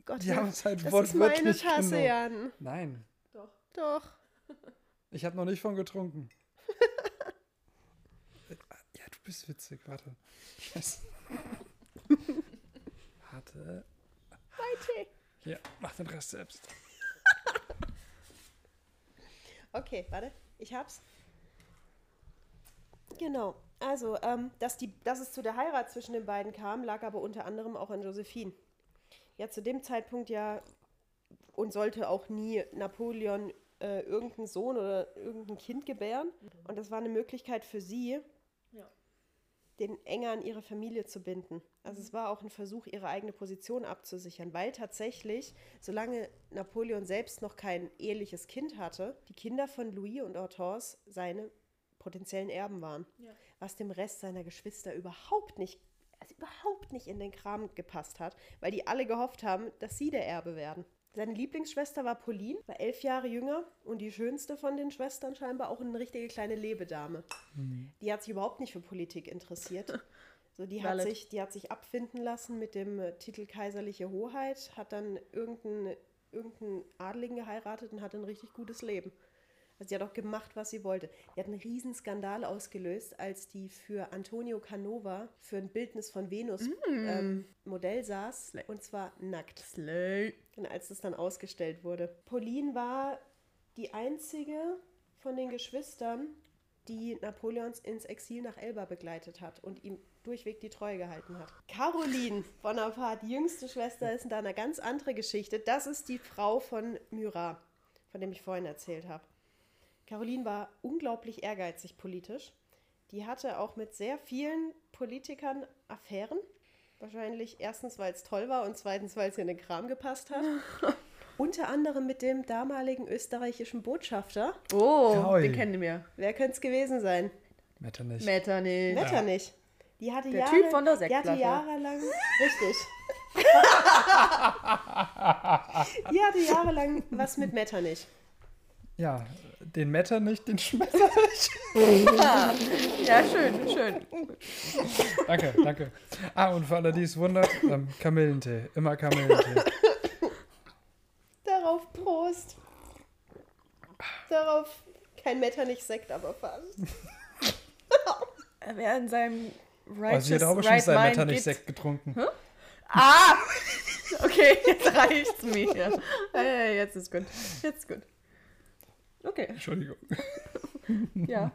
Gott, die haben es halt das ist meine wortwörtlich Tasse, genommen. Jan. Nein, Doch. Doch. ich habe noch nicht von getrunken. ja, du bist witzig, warte. Yes. Warte. Weite. Hier, mach den Rest selbst. Okay, warte, ich hab's. Genau. Also, ähm, dass, die, dass es zu der Heirat zwischen den beiden kam, lag aber unter anderem auch an Josephine. Ja, zu dem Zeitpunkt ja und sollte auch nie Napoleon äh, irgendeinen Sohn oder irgendein Kind gebären. Und das war eine Möglichkeit für sie, Ja. den enger an ihre Familie zu binden. Also es war auch ein Versuch, ihre eigene Position abzusichern, weil tatsächlich, solange Napoleon selbst noch kein eheliches Kind hatte, die Kinder von Louis und Hortense seine potenziellen Erben waren. Ja. Was dem Rest seiner Geschwister überhaupt nicht, also überhaupt nicht in den Kram gepasst hat, weil die alle gehofft haben, dass sie der Erbe werden. Seine Lieblingsschwester war Pauline, war elf Jahre jünger und die schönste von den Schwestern scheinbar auch eine richtige kleine Lebedame. Die hat sich überhaupt nicht für Politik interessiert. So, die, hat Valid. sich, die hat sich abfinden lassen mit dem äh, Titel Kaiserliche Hoheit, hat dann irgendeinen irgendein Adeligen geheiratet und hatte ein richtig gutes Leben. Also die hat auch gemacht, was sie wollte. Die hat einen riesen Skandal ausgelöst, als die für Antonio Canova für ein Bildnis von Venus ähm, Modell saß. Und zwar nackt. Slay. Und als das dann ausgestellt wurde. Pauline war die einzige von den Geschwistern, die Napoleons ins Exil nach Elba begleitet hat und ihm durchweg die Treue gehalten hat. Caroline Bonaparte, die jüngste Schwester, ist da eine ganz andere Geschichte. Das ist die Frau von Murat, von dem ich vorhin erzählt habe. Caroline war unglaublich ehrgeizig politisch. Die hatte auch mit sehr vielen Politikern Affären. Wahrscheinlich erstens, weil es toll war und zweitens, weil es ihr in den Kram gepasst hat. Unter anderem mit dem damaligen österreichischen Botschafter. Oh, Jaui. den kennen wir. Wer könnte es gewesen sein? Metternich. Metternich. Metternich. Die hatte Der Jahre, Typ von der Die hatte jahrelang. Richtig. die hatte jahrelang was mit Metternich. Ja, den Metternich, den Schmetternich. Ja, schön, schön. danke, danke. Ah, und für alle, die es wundert, ähm, Kamillentee. Immer Kamillentee. Darauf Prost. Darauf kein Metternich-Sekt, aber fast. Wer in seinem Also Righteous ich hätte aber schon Right seinen Mind Metternich-Sekt getrunken. Ah! Okay, jetzt reicht's mir. Ja, ja, jetzt ist gut. Jetzt ist gut. Okay, Entschuldigung. ja.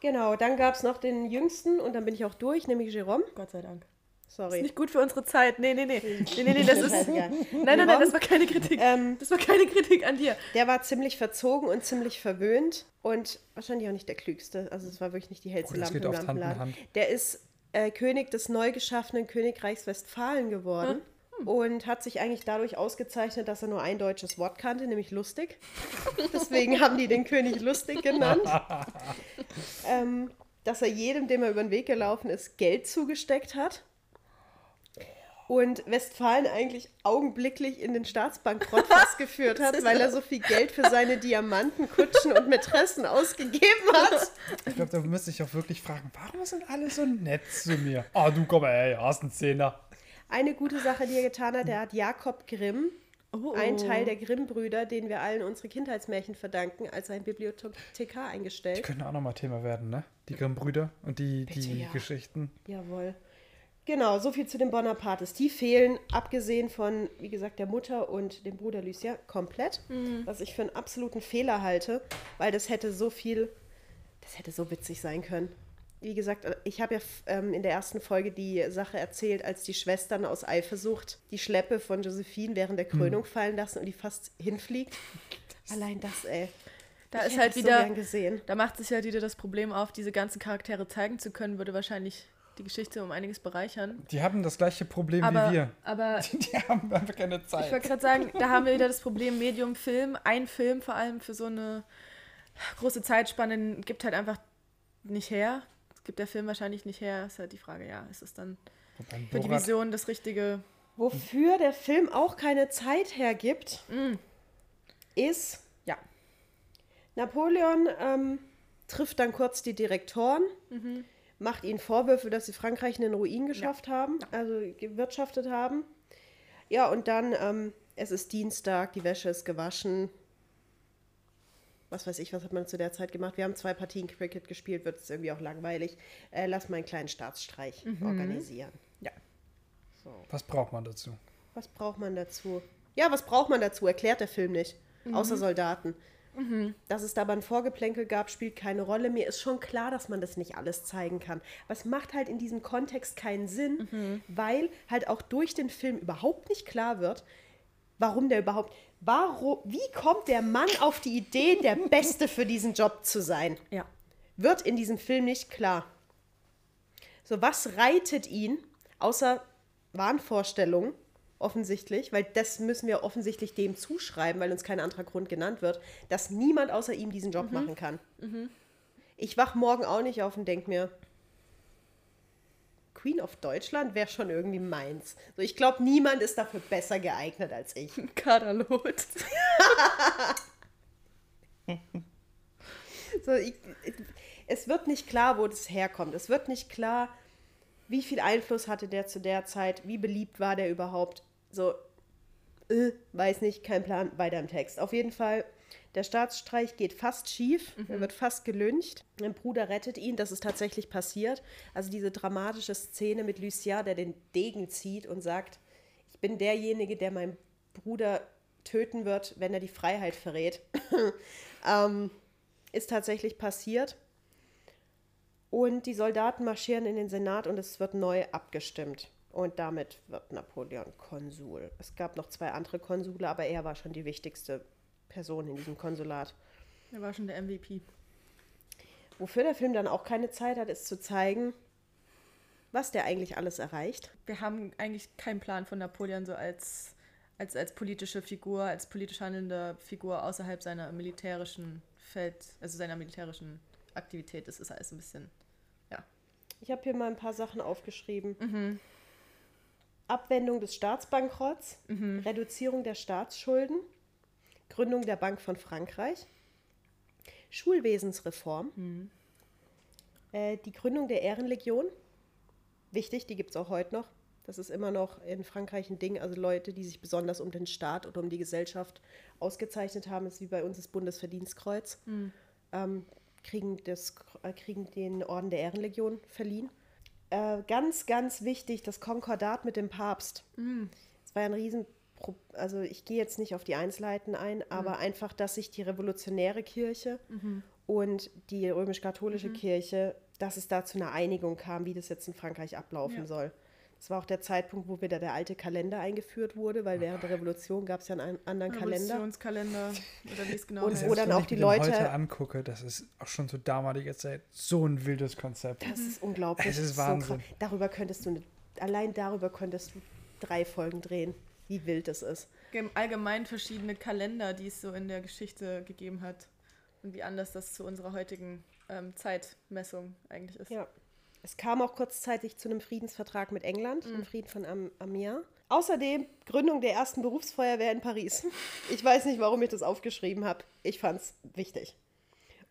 Genau, dann gab es noch den jüngsten und dann bin ich auch durch, nämlich Jerome. Gott sei Dank. Ist Sorry. nicht gut für unsere Zeit. Nee, nee, nee. Nee, nee, nee, das ist. Nein, nein, nein, das war keine Kritik. Ähm, Das war keine Kritik an dir. Der war ziemlich verzogen und ziemlich verwöhnt und wahrscheinlich auch nicht der klügste. Also es war wirklich nicht die hellste Oh, das Lampe im Lampenladen. Der ist äh, König des neu geschaffenen Königreichs Westfalen geworden Hm. Und hat sich eigentlich dadurch ausgezeichnet, dass er nur ein deutsches Wort kannte, nämlich lustig. Deswegen haben die den König lustig genannt. ähm, dass er jedem, dem er über den Weg gelaufen ist, Geld zugesteckt hat. Und Westfalen eigentlich augenblicklich in den Staatsbankrott fast geführt hat, weil er so viel Geld für seine Diamanten, Kutschen und Mätressen ausgegeben hat. Ich glaube, da müsste ich auch wirklich fragen, warum sind alle so nett zu mir? Ah, du komm, ey, hast einen Zehner. Eine gute Sache, die er getan hat, er hat Jakob Grimm, Oh, ein Teil der Grimm-Brüder, den wir allen unsere Kindheitsmärchen verdanken, als ein Bibliothekar Die eingestellt. können auch nochmal Thema werden, ne? Die Grimm-Brüder und die, die ja. Geschichten. Jawohl. Genau, so viel zu den Bonapartes. Die fehlen, abgesehen von, wie gesagt, der Mutter und dem Bruder Lucien, komplett. Was ich für einen absoluten Fehler halte, weil das hätte so viel, Das hätte so witzig sein können. Wie gesagt, ich habe ja ähm, in der ersten Folge die Sache erzählt, als die Schwestern aus Eifersucht die Schleppe von Josephine während der Krönung fallen lassen und die fast hinfliegt. Allein das, ey. Da Ich ist halt so wieder, gern gesehen. da macht sich halt wieder das Problem auf, diese ganzen Charaktere zeigen zu können, würde wahrscheinlich die Geschichte um einiges bereichern. Die haben das gleiche Problem Aber, wie wir. aber Die haben einfach keine ich Zeit. wollte gerade sagen, da haben wir wieder das Problem Medium Film. Ein Film vor allem für so eine große Zeitspanne gibt halt einfach nicht her. Gibt der Film wahrscheinlich nicht her. Ist halt die Frage, ja, ist es dann für die Vision das richtige? Wofür der Film auch keine Zeit hergibt, ist, Ja. Napoleon ähm, trifft dann kurz die Direktoren, macht ihnen Vorwürfe, dass sie Frankreich in den Ruin geschafft haben, also gewirtschaftet haben. Ja, und dann, ähm, es ist Dienstag, die Wäsche ist gewaschen. Was weiß ich, was hat man zu der Zeit gemacht? Wir haben zwei Partien Cricket gespielt, wird es irgendwie auch langweilig. Äh, lass mal einen kleinen Staatsstreich organisieren. Ja. Was braucht man dazu? Was braucht man dazu? Ja, was braucht man dazu? Erklärt der Film nicht. Außer Soldaten. Dass es da aber ein Vorgeplänkel gab, spielt keine Rolle. Mir ist schon klar, dass man das nicht alles zeigen kann. Es macht halt in diesem Kontext keinen Sinn, weil halt auch durch den Film überhaupt nicht klar wird, warum der überhaupt. Warum, wie kommt der Mann auf die Idee, der Beste für diesen Job zu sein? Ja. wird in diesem Film nicht klar. So, was reitet ihn, außer Wahnvorstellungen, offensichtlich, weil das müssen wir offensichtlich dem zuschreiben, weil uns kein anderer Grund genannt wird, dass niemand außer ihm diesen Job machen kann. Ich wach morgen auch nicht auf und denk mir, Queen of Deutschland wäre schon irgendwie meins. So, ich glaube, niemand ist dafür besser geeignet als ich. Kaderlot. So, ich, es wird nicht klar, wo das herkommt. Es wird nicht klar, wie viel Einfluss hatte der zu der Zeit, wie beliebt war der überhaupt. So, äh, weiß nicht, kein Plan, weiter im Text. Auf jeden Fall, der Staatsstreich geht fast schief, er wird fast gelyncht. Mein Bruder rettet ihn, das ist tatsächlich passiert. Also diese dramatische Szene mit Lucien, der den Degen zieht und sagt, ich bin derjenige, der meinen Bruder töten wird, wenn er die Freiheit verrät. ähm, ist tatsächlich passiert. Und die Soldaten marschieren in den Senat und es wird neu abgestimmt. Und damit wird Napoleon Konsul. Es gab noch zwei andere Konsule, aber er war schon die wichtigste Person in diesem Konsulat. Er war schon der MVP. Wofür der Film dann auch keine Zeit hat, ist zu zeigen, was der eigentlich alles erreicht. Wir haben eigentlich keinen Plan von Napoleon so als, als, als politische Figur, als politisch handelnde Figur außerhalb seiner militärischen Feld, also seiner militärischen Aktivität. Das ist alles ein bisschen, ja. Ich habe hier mal ein paar Sachen aufgeschrieben. Abwendung des Staatsbankrotts, Reduzierung der Staatsschulden, Gründung der Bank von Frankreich, Schulwesensreform, äh, die Gründung der Ehrenlegion, wichtig, die gibt es auch heute noch. Das ist immer noch in Frankreich ein Ding. Also Leute, die sich besonders um den Staat oder um die Gesellschaft ausgezeichnet haben, ist wie bei uns das Bundesverdienstkreuz, ähm, kriegen, das, äh, kriegen den Orden der Ehrenlegion verliehen. Äh, ganz, ganz wichtig, das Konkordat mit dem Papst. Es war ja ein riesen, also ich gehe jetzt nicht auf die Einzelheiten ein, aber einfach, dass sich die revolutionäre Kirche und die römisch-katholische Kirche, dass es da zu einer Einigung kam, wie das jetzt in Frankreich ablaufen Ja. soll. Das war auch der Zeitpunkt, wo wieder der alte Kalender eingeführt wurde, weil während der Revolution gab es ja einen anderen Kalender. Revolutionskalender oder wie es genau Und heißt. wo dann wenn auch ich die Leute- heute angucke, das ist auch schon zu damaliger Zeit so ein wildes Konzept. Das ist unglaublich. Es ist so Wahnsinn. krass. darüber könntest du, ne- allein darüber könntest du drei Folgen drehen, wie wild das ist. Gem- allgemein verschiedene Kalender, die es so in der Geschichte gegeben hat und wie anders das zu unserer heutigen ähm, Zeitmessung eigentlich ist. Ja. Es kam auch kurzzeitig zu einem Friedensvertrag mit England, dem Frieden von Am Amiens. Außerdem Gründung der ersten Berufsfeuerwehr in Paris. Ich weiß nicht, warum ich das aufgeschrieben habe. Ich fand es wichtig.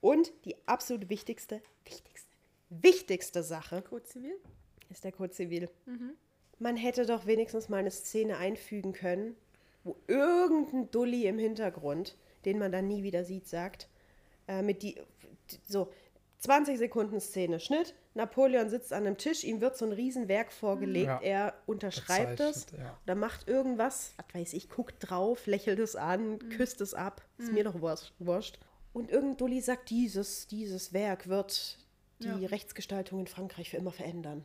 Und die absolut wichtigste, wichtigste, wichtigste Sache Code Zivil? ist der Code Zivil. Man hätte doch wenigstens mal eine Szene einfügen können, wo irgendein Dulli im Hintergrund, den man dann nie wieder sieht, sagt, äh, mit die, so 20 Sekunden Szene, Schnitt, Napoleon sitzt an einem Tisch, ihm wird so ein Riesenwerk vorgelegt, Ja. er unterschreibt es ja. oder macht irgendwas, was weiß ich, guckt drauf, lächelt es an, küsst es ab, ist mir doch wurscht. wurscht. Und irgendein Dulli sagt, dieses, dieses Werk wird die Ja. Rechtsgestaltung in Frankreich für immer verändern.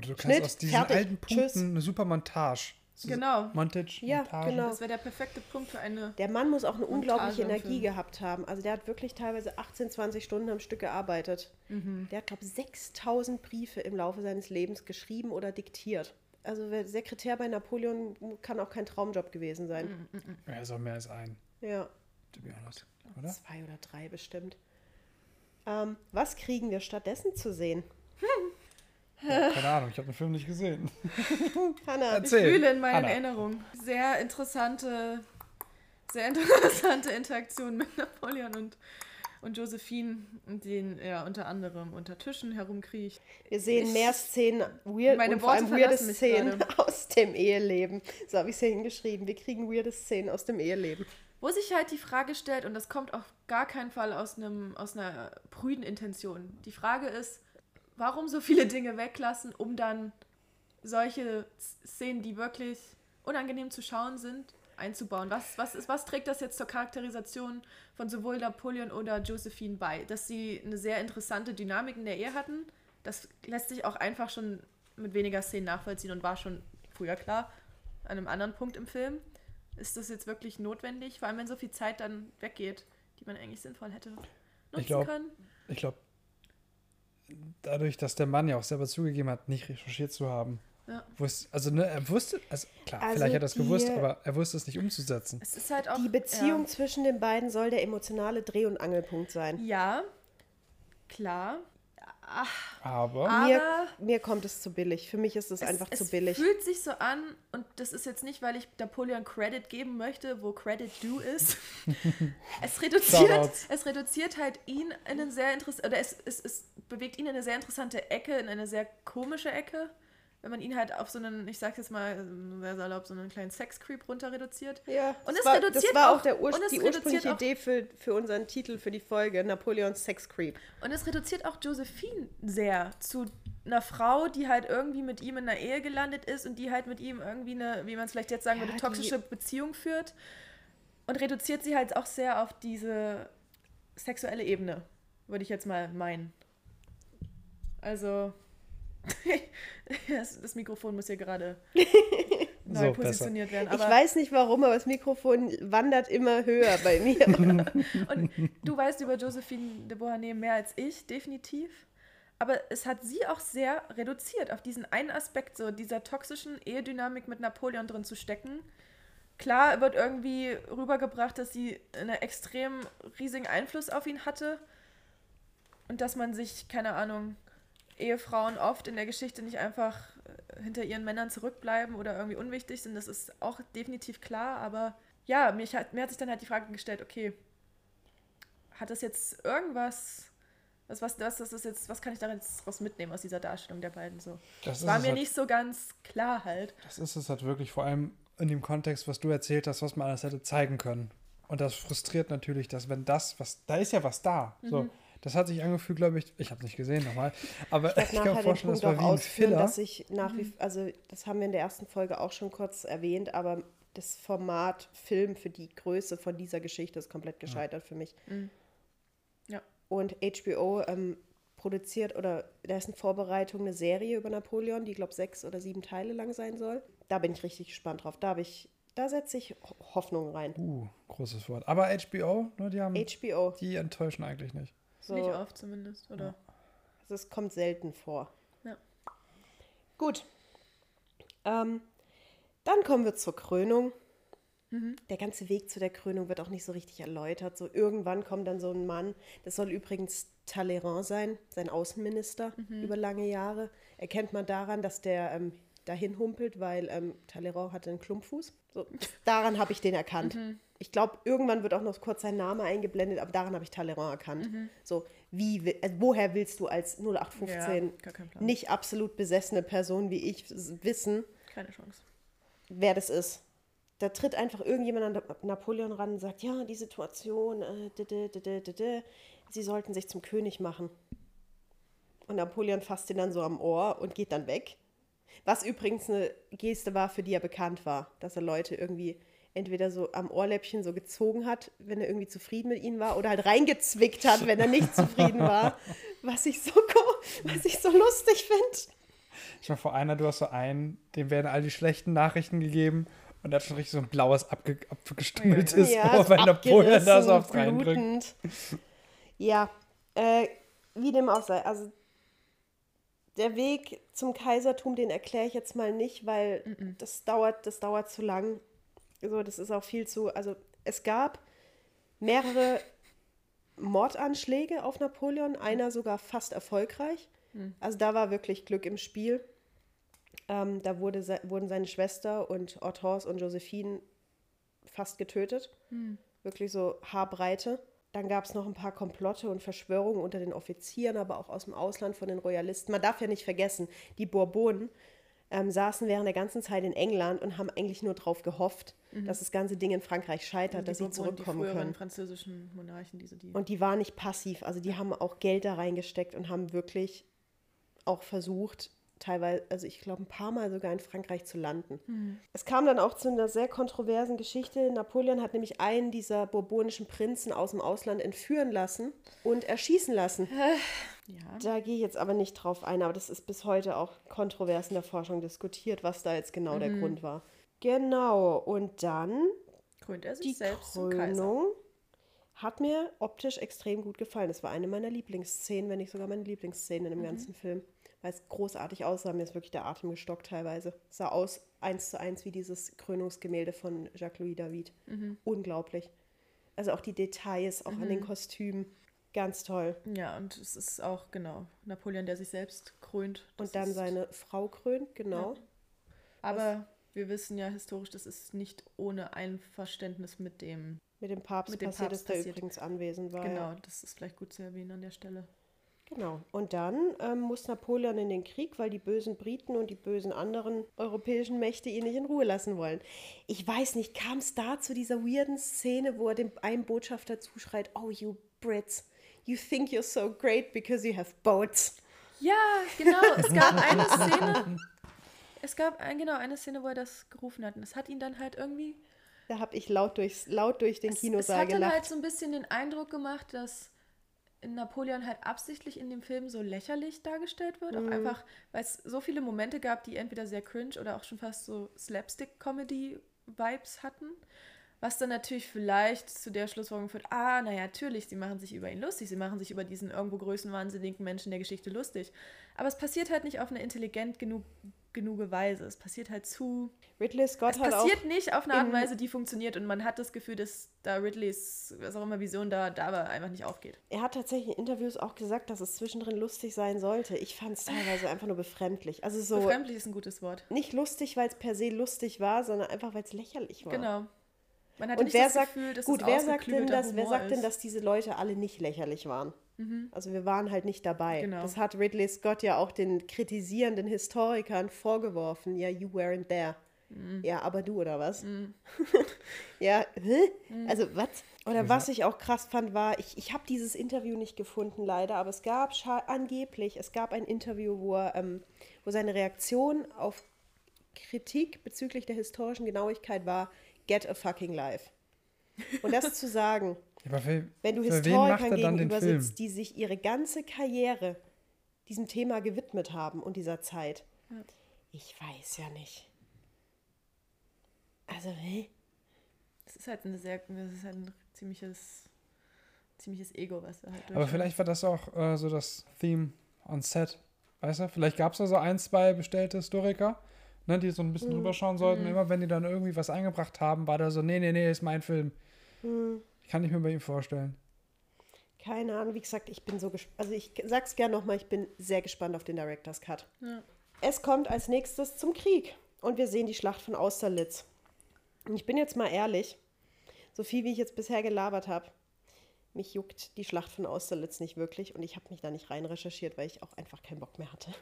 Oder du kannst Schnitt, aus diesen fertig, alten Punkten tschüss. eine super Montage. So Genau. Montage, Ja, Montage. genau. Das wäre der perfekte Punkt für eine. Der Mann muss auch eine unglaubliche im Energie Film. gehabt haben. Also der hat wirklich teilweise 18, 20 Stunden am Stück gearbeitet. Mhm. Der hat, glaube ich, 6000 Briefe im Laufe seines Lebens geschrieben oder diktiert. Also wer Sekretär bei Napoleon kann auch kein Traumjob gewesen sein. Mhm. Ja, ist auch mehr als ein, Ja, to be honest. Oder? zwei oder drei bestimmt. Ähm, was kriegen wir stattdessen zu sehen? Ja, keine Ahnung, ich habe den Film nicht gesehen. Hanna, Ich Erzähl. fühle in meinen Anna. Erinnerungen. Sehr interessante, sehr interessante Interaktion mit Napoleon und, und Josephine, den er unter anderem unter Tischen herumkriecht. wir sehen Ich- mehr Szenen, weird, Meine und vor allem Worte weirde Szenen gerade. aus dem Eheleben. So habe ich es hier hingeschrieben. Wir kriegen weirde Szenen aus dem Eheleben. Wo sich halt die Frage stellt, und das kommt auf gar keinen Fall aus, einem, aus einer prüden Intention. Die Frage ist, warum so viele Dinge weglassen, um dann solche Szenen, die wirklich unangenehm zu schauen sind, einzubauen. Was, was, ist, was trägt das jetzt zur Charakterisation von sowohl Napoleon oder Josephine bei? Dass sie eine sehr interessante Dynamik in der Ehe hatten, das lässt sich auch einfach schon mit weniger Szenen nachvollziehen und war schon früher klar. An einem anderen Punkt im Film ist das jetzt wirklich notwendig, vor allem wenn so viel Zeit dann weggeht, die man eigentlich sinnvoll hätte nutzen glaub, können. Ich glaube, dadurch, dass der Mann ja auch selber zugegeben hat, nicht recherchiert zu haben. Ja. Wusste, also ne, er wusste, also klar, Also vielleicht hat er es gewusst, aber er wusste es nicht umzusetzen. Es ist halt auch Die Beziehung Ja, zwischen den beiden soll der emotionale Dreh- und Angelpunkt sein. ja klar. Aber Mir, Aber mir kommt es zu billig. Für mich ist es, einfach es, zu es billig. fühlt sich so an, und das ist jetzt nicht, weil ich Napoleon Credit geben möchte, wo Credit due ist. es, reduziert, es reduziert halt ihn in eine sehr interessante, oder es, es, es bewegt ihn in eine sehr interessante Ecke, in eine sehr komische Ecke. Wenn man ihn halt auf so einen, ich sag's jetzt mal sehr salopp, so einen kleinen Sex-Creep runter reduziert. Ja, Und das es war, reduziert das war auch, der Ur und es die ursprüngliche Idee für, für unseren Titel für die Folge, Napoleons Sex Creep. Und es reduziert auch Josephine sehr zu einer Frau, die halt irgendwie mit ihm in einer Ehe gelandet ist und die halt mit ihm irgendwie eine, wie man es vielleicht jetzt sagen Ja, würde, toxische Beziehung führt. Und reduziert sie halt auch sehr auf diese sexuelle Ebene, würde ich jetzt mal meinen. Also, das, das Mikrofon muss hier gerade neu So, positioniert werden. ich Aber weiß nicht warum, aber das Mikrofon wandert immer höher bei mir. Und du weißt über Josephine de Beauharnais mehr als ich, definitiv. Aber es hat sie auch sehr reduziert, auf diesen einen Aspekt so dieser toxischen Ehedynamik mit Napoleon drin zu stecken. Klar wird irgendwie rübergebracht, dass sie einen extrem riesigen Einfluss auf ihn hatte und dass man sich, keine Ahnung, Ehefrauen oft in der Geschichte nicht einfach äh, hinter ihren Männern zurückbleiben oder irgendwie unwichtig sind. Das ist auch definitiv klar, aber ja, mich hat, mir hat sich dann halt die Frage gestellt, okay, hat das jetzt irgendwas, was, was, was, das ist jetzt, was kann ich da jetzt raus mitnehmen aus dieser Darstellung der beiden so? das war mir halt, nicht so ganz klar halt. Das ist es halt wirklich, vor allem in dem Kontext, was du erzählt hast, was man alles hätte zeigen können. Und das frustriert natürlich, dass wenn das, was, da ist ja was da. So, Mhm. Das hat sich angefühlt, glaube ich, ich habe nicht gesehen nochmal, aber Ich ich, kann mir vorstellen, das war auch wie ein Filler. dass ich nach wie also das haben wir in der ersten Folge auch schon kurz erwähnt, aber das Format Film für die Größe von dieser Geschichte ist komplett gescheitert für mich. Ja. Und HBO ähm, produziert oder da ist in Vorbereitung eine Serie über Napoleon, die glaube sechs oder sieben Teile lang sein soll. Da bin ich richtig gespannt drauf. Da habe ich, da setze ich Ho- Hoffnung rein. Uh, großes Wort. Aber HBO, ne, die haben, HBO. die enttäuschen eigentlich nicht. So, Nicht oft zumindest, oder? Also es kommt selten vor. Ja. Gut. Ähm, dann kommen wir zur Krönung. Mhm. Der ganze Weg zu der Krönung wird auch nicht so richtig erläutert. So irgendwann kommt dann so ein Mann, das soll übrigens Talleyrand sein, sein Außenminister Mhm. über lange Jahre. Erkennt man daran, dass der ähm, dahin humpelt, weil ähm, Talleyrand hatte einen Klumpfuß. So, daran habe ich den erkannt. Mhm. Ich glaube, irgendwann wird auch noch kurz sein Name eingeblendet, aber daran habe ich Talleyrand erkannt. Mhm. So, wie, wi- also woher willst du als 0815 Ja, nicht absolut besessene Person wie ich wissen, Keine Chance. wer das ist? Da tritt einfach irgendjemand an Napoleon ran und sagt, ja, die Situation, äh, -d -d -d, sie sollten sich zum König machen. Und Napoleon fasst ihn dann so am Ohr und geht dann weg. Was übrigens eine Geste war, für die er bekannt war, dass er Leute irgendwie entweder so am Ohrläppchen so gezogen hat, wenn er irgendwie zufrieden mit ihnen war, oder halt reingezwickt hat, wenn er nicht zufrieden war. Was ich so, was ich so lustig finde. Ich meine, vor einer, du hast so einen, dem werden all die schlechten Nachrichten gegeben und er hat schon richtig so ein blaues, abge abgestümmeltes Ja, Ohr, so wenn Napoleon da so oft reindrückt. Ja, äh, wie dem auch sei. Also der Weg zum Kaisertum, den erkläre ich jetzt mal nicht, weil das dauert, das dauert zu lang. So, das ist auch viel zu. Also es gab mehrere Mordanschläge auf Napoleon, einer sogar fast erfolgreich. Also da war wirklich Glück im Spiel. Ähm, da wurde, se- wurden seine Schwester und Hortense und Josephine fast getötet. Wirklich so Haarbreite. Dann gab es noch ein paar Komplotte und Verschwörungen unter den Offizieren, aber auch aus dem Ausland von den Royalisten. Man darf ja nicht vergessen, die Bourbonen ähm, saßen während der ganzen Zeit in England und haben eigentlich nur darauf gehofft, dass das ganze Ding in Frankreich scheitert, dass sie Mhm. Zurückkommen die können. französischen Monarchen, diese die. Und die waren nicht passiv, also die haben auch Geld da reingesteckt und haben wirklich auch versucht, teilweise, also ich glaube ein paar Mal sogar in Frankreich zu landen. Es kam dann auch zu einer sehr kontroversen Geschichte. Napoleon hat nämlich einen dieser bourbonischen Prinzen aus dem Ausland entführen lassen und erschießen lassen. ja. Da gehe ich jetzt aber nicht drauf ein, aber das ist bis heute auch kontrovers in der Forschung diskutiert, was da jetzt genau der Grund war. Genau, und dann Krönt er sich die selbst. Krönung hat mir optisch extrem gut gefallen. Es war eine meiner Lieblingsszenen, wenn nicht sogar meine Lieblingsszene in dem ganzen Film. Weil es großartig aussah. Mir ist wirklich der Atem gestockt teilweise. Es sah aus eins zu eins wie dieses Krönungsgemälde von Jacques-Louis David. Unglaublich. Also auch die Details, auch an den Kostümen. Ganz toll. Ja, und es ist auch, genau, Napoleon, der sich selbst krönt. Und dann ist, seine Frau krönt, genau. Aber wir wissen ja historisch, das ist nicht ohne Einverständnis mit dem. Mit dem Papst Mit dem passiert, Papst dass der passiert. übrigens anwesend war. Genau, Ja. das ist vielleicht gut zu erwähnen an der Stelle. Genau. Und dann ähm, muss Napoleon in den Krieg, weil die bösen Briten und die bösen anderen europäischen Mächte ihn nicht in Ruhe lassen wollen. Ich weiß nicht, kam es da zu dieser weirden Szene, wo er dem einen Botschafter zuschreit, oh, you Brits, you think you're so great because you have boats. Ja, genau. Es gab eine Szene. Es gab ein, genau eine Szene, wo er das gerufen hat. Und das hat ihn dann halt irgendwie. Da habe ich laut, durchs, laut durch den Es, es Kinosaal hat dann gelacht. halt so ein bisschen den Eindruck gemacht, dass Napoleon halt absichtlich in dem Film so lächerlich dargestellt wird. Auch Mhm. einfach, weil es so viele Momente gab, die entweder sehr cringe oder auch schon fast so Slapstick-Comedy-Vibes hatten. Was dann natürlich vielleicht zu der Schlussfolgerung führt, ah, naja, natürlich, sie machen sich über ihn lustig, sie machen sich über diesen irgendwo größenwahnsinnigen Menschen der Geschichte lustig. Aber es passiert halt nicht auf eine intelligent genug, genuge Weise. Es passiert halt zu Ridley Scott es hat passiert nicht auf eine Art und Weise, die funktioniert und man hat das Gefühl, dass da Ridleys, was auch immer, Vision da, da aber einfach nicht aufgeht. Er hat tatsächlich in Interviews auch gesagt, dass es zwischendrin lustig sein sollte. Ich fand es teilweise einfach nur befremdlich. Also so Befremdlich ist ein gutes Wort. nicht lustig, weil es per se lustig war, sondern einfach, weil es lächerlich war. Genau. Man Und nicht wer das sagt, Gefühl, dass gut, es wer sagt, denn, dass, wer sagt denn, dass diese Leute alle nicht lächerlich waren? Also wir waren halt nicht dabei. Genau. Das hat Ridley Scott ja auch den kritisierenden Historikern vorgeworfen. Ja, you weren't there. Mhm. Ja, aber du oder was? ja, hä? Mhm. Also was? Oder was ich auch krass fand, war, ich, ich habe dieses Interview nicht gefunden, leider, aber es gab angeblich, es gab ein Interview, wo, er, ähm, wo seine Reaktion auf Kritik bezüglich der historischen Genauigkeit war, get a fucking life. Und das zu sagen, Ja, aber für, wenn du für wen macht Historikern er dann den gegenüber sitzt, die sich ihre ganze Karriere diesem Thema gewidmet haben und dieser Zeit. Ich weiß ja nicht. Also, hä? Das ist halt eine sehr, das ist halt ein ziemliches, ziemliches Ego, was er halt Aber vielleicht war das auch äh, so das Theme on Set. Weißt du? Vielleicht gab es da so ein, zwei bestellte Historiker, ne, die so ein Mhm. bisschen rüberschauen sollten. Immer wenn die dann irgendwie was eingebracht haben, war da so, nee, nee, nee, ist mein Film. Mhm. Ich kann nicht mir bei ihm vorstellen. Keine Ahnung, wie gesagt, ich bin so gespannt. Also ich sag's gerne nochmal, ich bin sehr gespannt auf den Director's Cut. Ja. Es kommt als nächstes zum Krieg und wir sehen die Schlacht von Austerlitz. Und ich bin jetzt mal ehrlich, so viel wie ich jetzt bisher gelabert habe, mich juckt die Schlacht von Austerlitz nicht wirklich und ich habe mich da nicht rein recherchiert, weil ich auch einfach keinen Bock mehr hatte.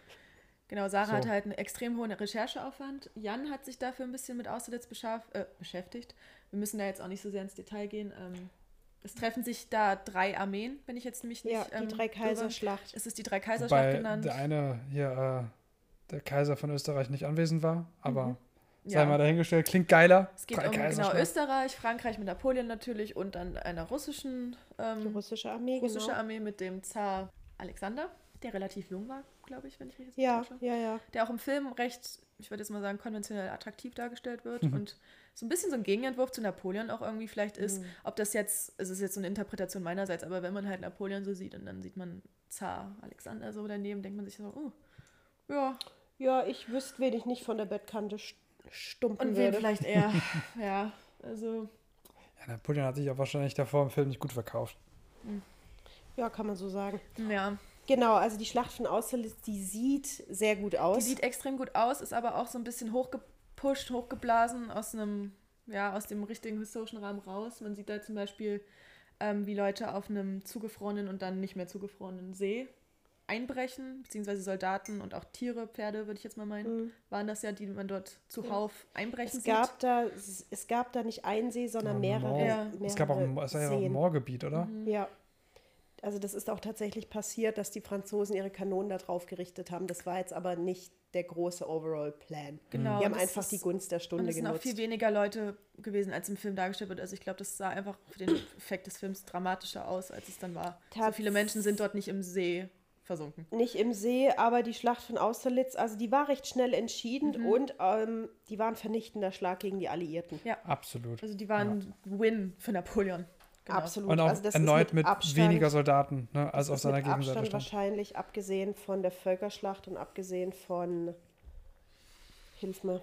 Genau, Sarah So. hat halt einen extrem hohen Rechercheaufwand. Jan hat sich dafür ein bisschen mit Austerlitz äh, beschäftigt. Wir müssen da jetzt auch nicht so sehr ins Detail gehen. Ähm, es treffen sich da drei Armeen, wenn ich jetzt nämlich nicht. Ja, die ähm, Dreikaiserschlacht. irre. Es ist die Dreikaiserschlacht Wobei genannt. der eine hier, äh, der Kaiser von Österreich nicht anwesend war, aber Mhm. Sei Ja. mal dahingestellt, klingt geiler. Es geht Drei um genau. Österreich, Frankreich mit Napoleon natürlich und dann einer russischen, Die ähm, russische Armee, russische genau. Armee mit dem Zar Alexander, der relativ jung war, glaube ich, wenn ich mich jetzt Ja, täusche. ja, ja. Der auch im Film recht, ich würde jetzt mal sagen, konventionell attraktiv dargestellt wird Mhm. und so ein bisschen so ein Gegenentwurf zu Napoleon auch irgendwie vielleicht Mhm. ist. Ob das jetzt, es ist jetzt so eine Interpretation meinerseits, aber wenn man halt Napoleon so sieht und dann sieht man Zar Alexander so daneben, denkt man sich so, oh, ja, Ja, ich wüsste, wen ich nicht von der Bettkante st- stumpen und wen würde. vielleicht eher, ja, also Ja, Napoleon hat sich auch wahrscheinlich davor im Film nicht gut verkauft. Ja, kann man so sagen. Ja, Genau, also die Schlacht von Austerlitz, die sieht sehr gut aus. die sieht extrem gut aus, ist aber auch so ein bisschen hochgepusht, hochgeblasen aus einem, ja, aus dem richtigen historischen Rahmen raus. Man sieht da zum Beispiel, ähm, wie Leute auf einem zugefrorenen und dann nicht mehr zugefrorenen See einbrechen, beziehungsweise Soldaten und auch Tiere, Pferde, würde ich jetzt mal meinen, waren das ja, die man dort zuhauf einbrechen Mhm. es gab sieht. da, es gab da nicht einen See, sondern Ja, mehrere. Ja. mehrere Es gab auch ein, es war ja auch ein. Moorgebiet, oder? Mhm. Ja. Also das ist auch tatsächlich passiert, dass die Franzosen ihre Kanonen da drauf gerichtet haben. Das war jetzt aber nicht der große Overall-Plan. Genau, Die haben einfach ist- die Gunst der Und Stunde es sind auch genutzt. viel weniger Leute gewesen, als im Film dargestellt wird. Also ich glaube, das sah einfach für den Effekt des Films dramatischer aus, als es dann war. So Tats- viele Menschen sind dort nicht im See versunken. Nicht im See, aber die Schlacht von Austerlitz, also die war recht schnell entschieden Mhm. und ähm, die war ein vernichtender Schlag gegen die Alliierten. Ja, Absolut. also die waren Win für Napoleon. Genau. Absolut. Und auch also das erneut ist mit, Abstand, weniger Soldaten, ne, als das auf ist seiner mit Gegenseite Abstand stand. wahrscheinlich, abgesehen von der Völkerschlacht und abgesehen von, hilf mir,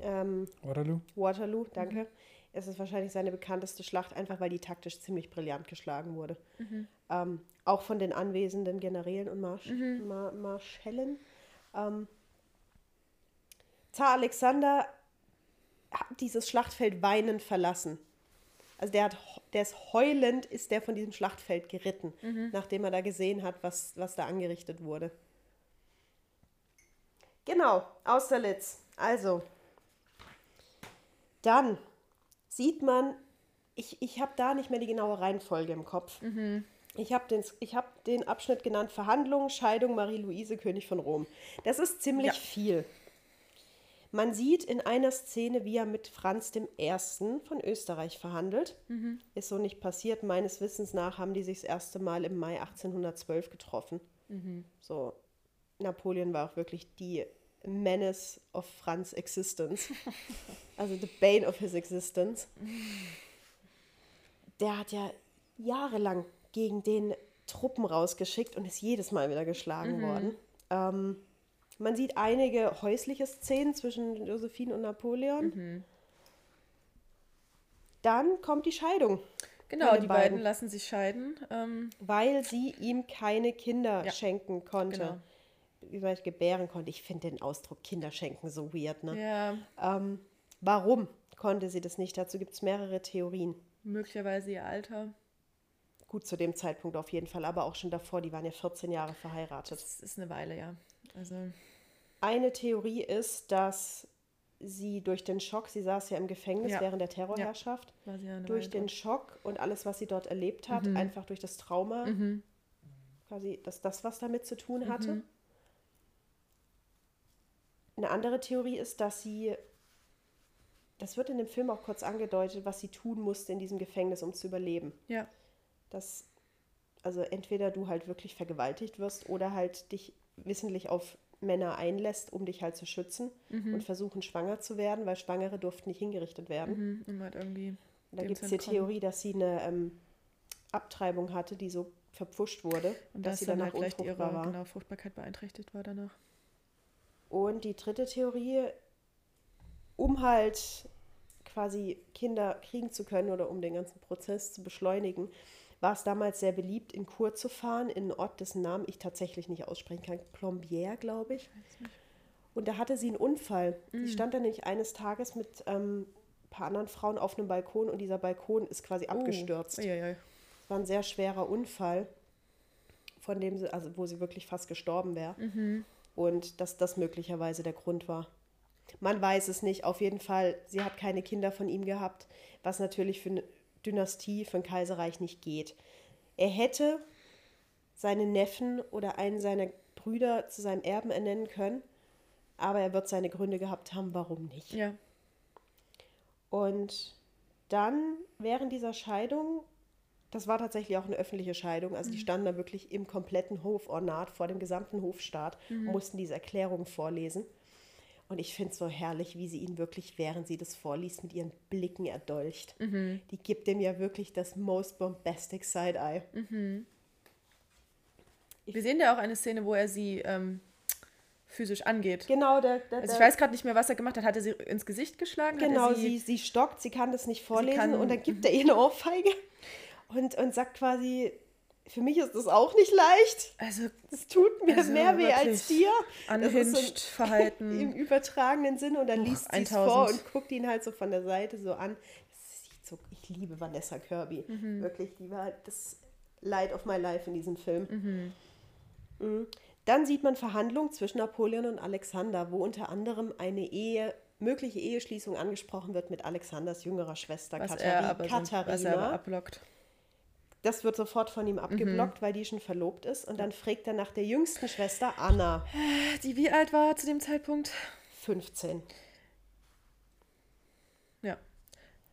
ähm, Waterloo? Waterloo, danke. Es ist wahrscheinlich seine bekannteste Schlacht, einfach weil die taktisch ziemlich brillant geschlagen wurde. Ähm, auch von den anwesenden Generälen und Marsch Mar Marschällen. Ähm, Zar Alexander hat dieses Schlachtfeld weinend verlassen. Also der, hat, der ist heulend, ist der von diesem Schlachtfeld geritten, nachdem er da gesehen hat, was, was da angerichtet wurde. Genau, Austerlitz. Also, dann sieht man, ich, ich habe da nicht mehr die genaue Reihenfolge im Kopf. Ich habe den, ich hab den Abschnitt genannt Verhandlungen, Scheidung, Marie-Louise, König von Rom. Das ist ziemlich Ja. viel. Man sieht in einer Szene, wie er mit Franz I. von Österreich verhandelt. Ist so nicht passiert. Meines Wissens nach haben die sich das erste Mal im Mai 1812 getroffen. So, Napoleon war auch wirklich die Menace of Franz' existence. also the bane of his existence. Der hat ja jahrelang gegen den Truppen rausgeschickt und ist jedes Mal wieder geschlagen worden. Ähm, man sieht einige häusliche Szenen zwischen Josephine und Napoleon. Dann kommt die Scheidung. Genau, die beiden lassen sich scheiden. Ähm, weil sie ihm keine Kinder Ja, schenken konnte. genau. Wie man gebären konnte. Ich finde den Ausdruck Kinder schenken so weird. Ne? ja, Ähm, warum konnte sie das nicht? Dazu gibt es mehrere Theorien. möglicherweise ihr Alter. Gut, zu dem Zeitpunkt auf jeden Fall, aber auch schon davor, die waren ja 14 Jahre verheiratet. Das ist eine Weile, ja. Also, Eine Theorie ist, dass sie durch den Schock, sie saß ja im Gefängnis Ja. während der Terrorherrschaft, ja durch den dort. Schock und alles, was sie dort erlebt hat, Mhm. einfach durch das Trauma, quasi, dass das was damit zu tun hatte. Mhm. Eine andere Theorie ist, dass sie, das wird in dem Film auch kurz angedeutet, was sie tun musste in diesem Gefängnis, um zu überleben. Ja, Dass, also entweder du halt wirklich vergewaltigt wirst oder halt dich wissentlich auf Männer einlässt, um dich halt zu schützen Mhm. und versuchen, schwanger zu werden, weil Schwangere durften nicht hingerichtet werden. mhm. halt irgendwie. Da gibt es die. Theorie, dass sie eine ähm, Abtreibung hatte, die so verpfuscht wurde, Und dass dass sie dann danach halt vielleicht ihre unfruchtbar war. genau, Fruchtbarkeit beeinträchtigt war danach. Und die dritte Theorie, um halt quasi Kinder kriegen zu können oder um den ganzen Prozess zu beschleunigen, war es damals sehr beliebt, in Kur zu fahren, in einen Ort, dessen Namen ich tatsächlich nicht aussprechen kann. Plombier, glaube ich. Und da hatte sie einen Unfall. Mm. Sie stand da nämlich eines Tages mit ähm, ein paar anderen Frauen auf einem Balkon und dieser Balkon ist quasi abgestürzt. Oh, uiuiui. Es war ein sehr schwerer Unfall, von dem sie, also wo sie wirklich fast gestorben wäre. Und dass das möglicherweise der Grund war. Man weiß es nicht. Auf jeden Fall, sie hat keine Kinder von ihm gehabt, was natürlich für eine Dynastie, für ein Kaiserreich nicht geht. Er hätte seinen Neffen oder einen seiner Brüder zu seinem Erben ernennen können, aber er wird seine Gründe gehabt haben, warum nicht. Ja, Und dann während dieser Scheidung, das war tatsächlich auch eine öffentliche Scheidung, also die standen da wirklich im kompletten Hofornat vor dem gesamten Hofstaat und mussten diese Erklärung vorlesen. Und ich finde es so herrlich, wie sie ihn wirklich, während sie das vorliest, mit ihren Blicken erdolcht. Die gibt ihm ja wirklich das most bombastic Side-Eye. Wir sehen ja auch eine Szene, wo er sie ähm, physisch angeht. Genau, der, der, Also ich weiß gerade nicht mehr, was er gemacht hat. Hat er sie ins Gesicht geschlagen? Genau, er sie, sie stockt, sie kann das nicht vorlesen kann- und dann gibt er ihr eine Ohrfeige und, und sagt quasi, für mich ist das auch nicht leicht. Also Es tut mir Also mehr weh als dir. Unhinged Verhalten. Im übertragenen Sinne und dann liest sie es 1000. vor und guckt ihn halt so von der Seite so an. Das sieht so, ich liebe Vanessa Kirby. Mhm. Wirklich, die war das Light of my life in diesem Film. Mhm. Mhm. Dann sieht man Verhandlungen zwischen Napoleon und Alexander, wo unter anderem eine Ehe, mögliche Eheschließung angesprochen wird mit Alexanders jüngerer Schwester was er aber, Katharina. was er aber abblockt. Das wird sofort von ihm abgeblockt, Mhm. weil die schon verlobt ist. Und dann fragt er nach der jüngsten Schwester Anna, Die wie alt war zu dem Zeitpunkt? 15. Ja.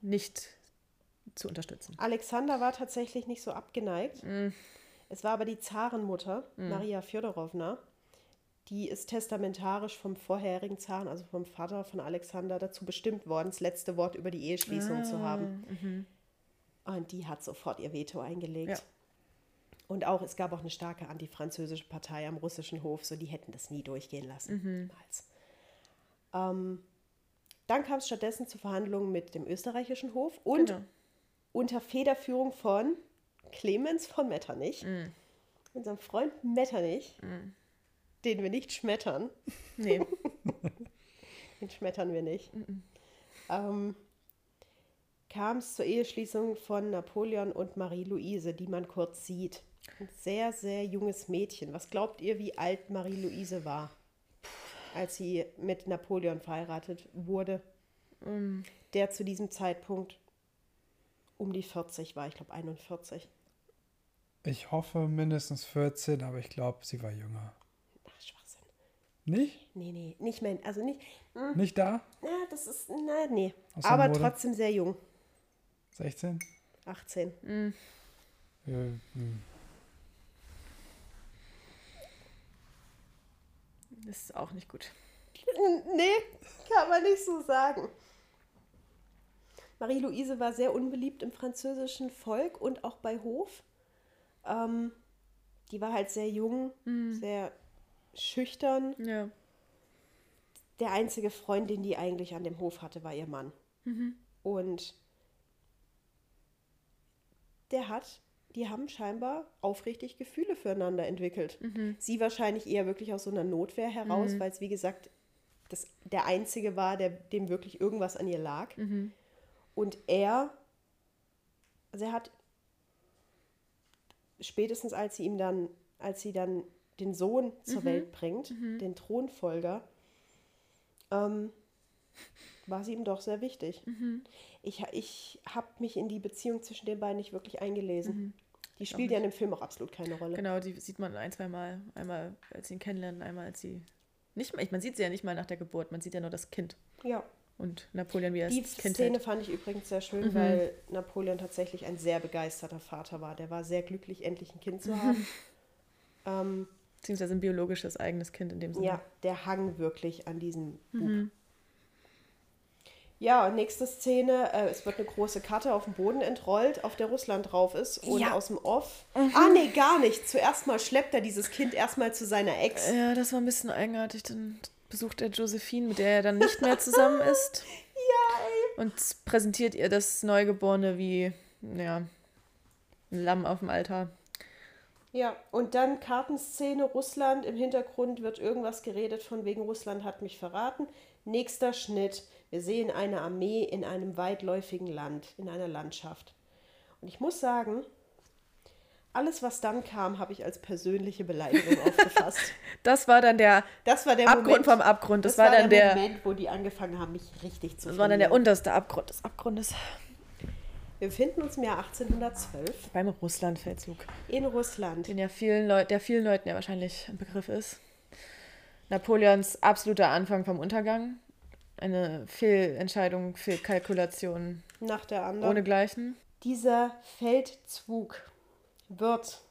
Nicht zu unterstützen. Alexander war tatsächlich nicht so abgeneigt. Mhm. Es war aber die Zarenmutter, Maria Fjodorowna, die ist testamentarisch vom vorherigen Zaren, also vom Vater von Alexander, dazu bestimmt worden, das letzte Wort über die Eheschließung Ah, zu haben. mhm. Und die hat sofort ihr Veto eingelegt. Ja. Und auch, es gab auch eine starke antifranzösische Partei am russischen Hof, so die hätten das nie durchgehen lassen. Mhm. Ähm, dann kam es stattdessen zu Verhandlungen mit dem österreichischen Hof und Genau. unter Federführung von Clemens von Metternich, Mhm. unserem Freund Metternich, den wir nicht schmettern. Nee. Den schmettern wir nicht. Ähm, kam es zur Eheschließung von Napoleon und Marie-Louise, die man kurz sieht. Ein sehr, sehr junges Mädchen. Was glaubt ihr, wie alt Marie-Louise war, als sie mit Napoleon verheiratet wurde? Der zu diesem Zeitpunkt um die 40 war, ich glaube 41. Ich hoffe mindestens 14, aber ich glaube, sie war jünger. Ach, Schwachsinn. Nicht? Nee, nee, nicht mehr. Also nicht. Nicht da? Ja, das ist. Na, nee. Aus Aber trotzdem sehr jung. 16? 18. Äh, hm. Das ist auch nicht gut. Nee, kann man nicht so sagen. Marie-Louise war sehr unbeliebt im französischen Volk und auch bei Hof. Ähm, die war halt sehr jung, sehr schüchtern. Ja. Der einzige Freund, den die eigentlich an dem Hof hatte, war ihr Mann. Und der hat, die haben scheinbar aufrichtig Gefühle füreinander entwickelt. Sie wahrscheinlich eher wirklich aus so einer Notwehr heraus, weil es, wie gesagt, das, der einzige war, der dem wirklich irgendwas an ihr lag. Und er, also er hat spätestens als sie ihm dann, als sie dann den Sohn zur Welt bringt, den Thronfolger, ähm, war sie ihm doch sehr wichtig. Ich, ich habe mich in die Beziehung zwischen den beiden nicht wirklich eingelesen. Die spielt ja in dem Film auch absolut keine Rolle. Genau, die sieht man ein, zwei Mal. Einmal, als sie ihn kennenlernen, einmal, als sie. Nicht mal, man sieht sie ja nicht mal nach der Geburt, man sieht ja nur das Kind. Ja. Und Napoleon, wie er Die Kind Szene hält. fand ich übrigens sehr schön, weil Napoleon tatsächlich ein sehr begeisterter Vater war. Der war sehr glücklich, endlich ein Kind zu haben. ähm, Beziehungsweise ein biologisches eigenes Kind in dem Sinne. Ja, der hang wirklich an diesem Bub. Ja, nächste Szene, äh, es wird eine große Karte auf dem Boden entrollt, auf der Russland drauf ist und Ja. aus dem Off. Ah, nee, gar nicht. Zuerst mal schleppt er dieses Kind erstmal zu seiner Ex. Ja, das war ein bisschen eigenartig. Dann besucht er Josephine, mit der er dann nicht mehr zusammen ist. Ja, ey. Und präsentiert ihr das Neugeborene wie, ja, ein Lamm auf dem Altar. Ja, und dann Kartenszene Russland. Im Hintergrund wird irgendwas geredet von wegen Russland hat mich verraten. Nächster Schnitt. Wir sehen eine Armee in einem weitläufigen Land, in einer Landschaft. Und ich muss sagen, alles, was dann kam, habe ich als persönliche Beleidigung aufgefasst. Das war dann der Das war der Abgrund Moment, vom Abgrund. Das, war dann der, Moment, wo die angefangen haben, mich richtig zu das war dann der verlieren. unterste Abgrund des Abgrundes. Wir befinden uns im Jahr 1812 Beim Russlandfeldzug. in Russland. Den ja vielen der vielen Leuten ja wahrscheinlich ein Begriff ist. Napoleons absoluter Anfang vom Untergang. Eine Fehlentscheidung, Fehlkalkulation Nach der anderen. ohne Gleichen. Dieser Feldzug wird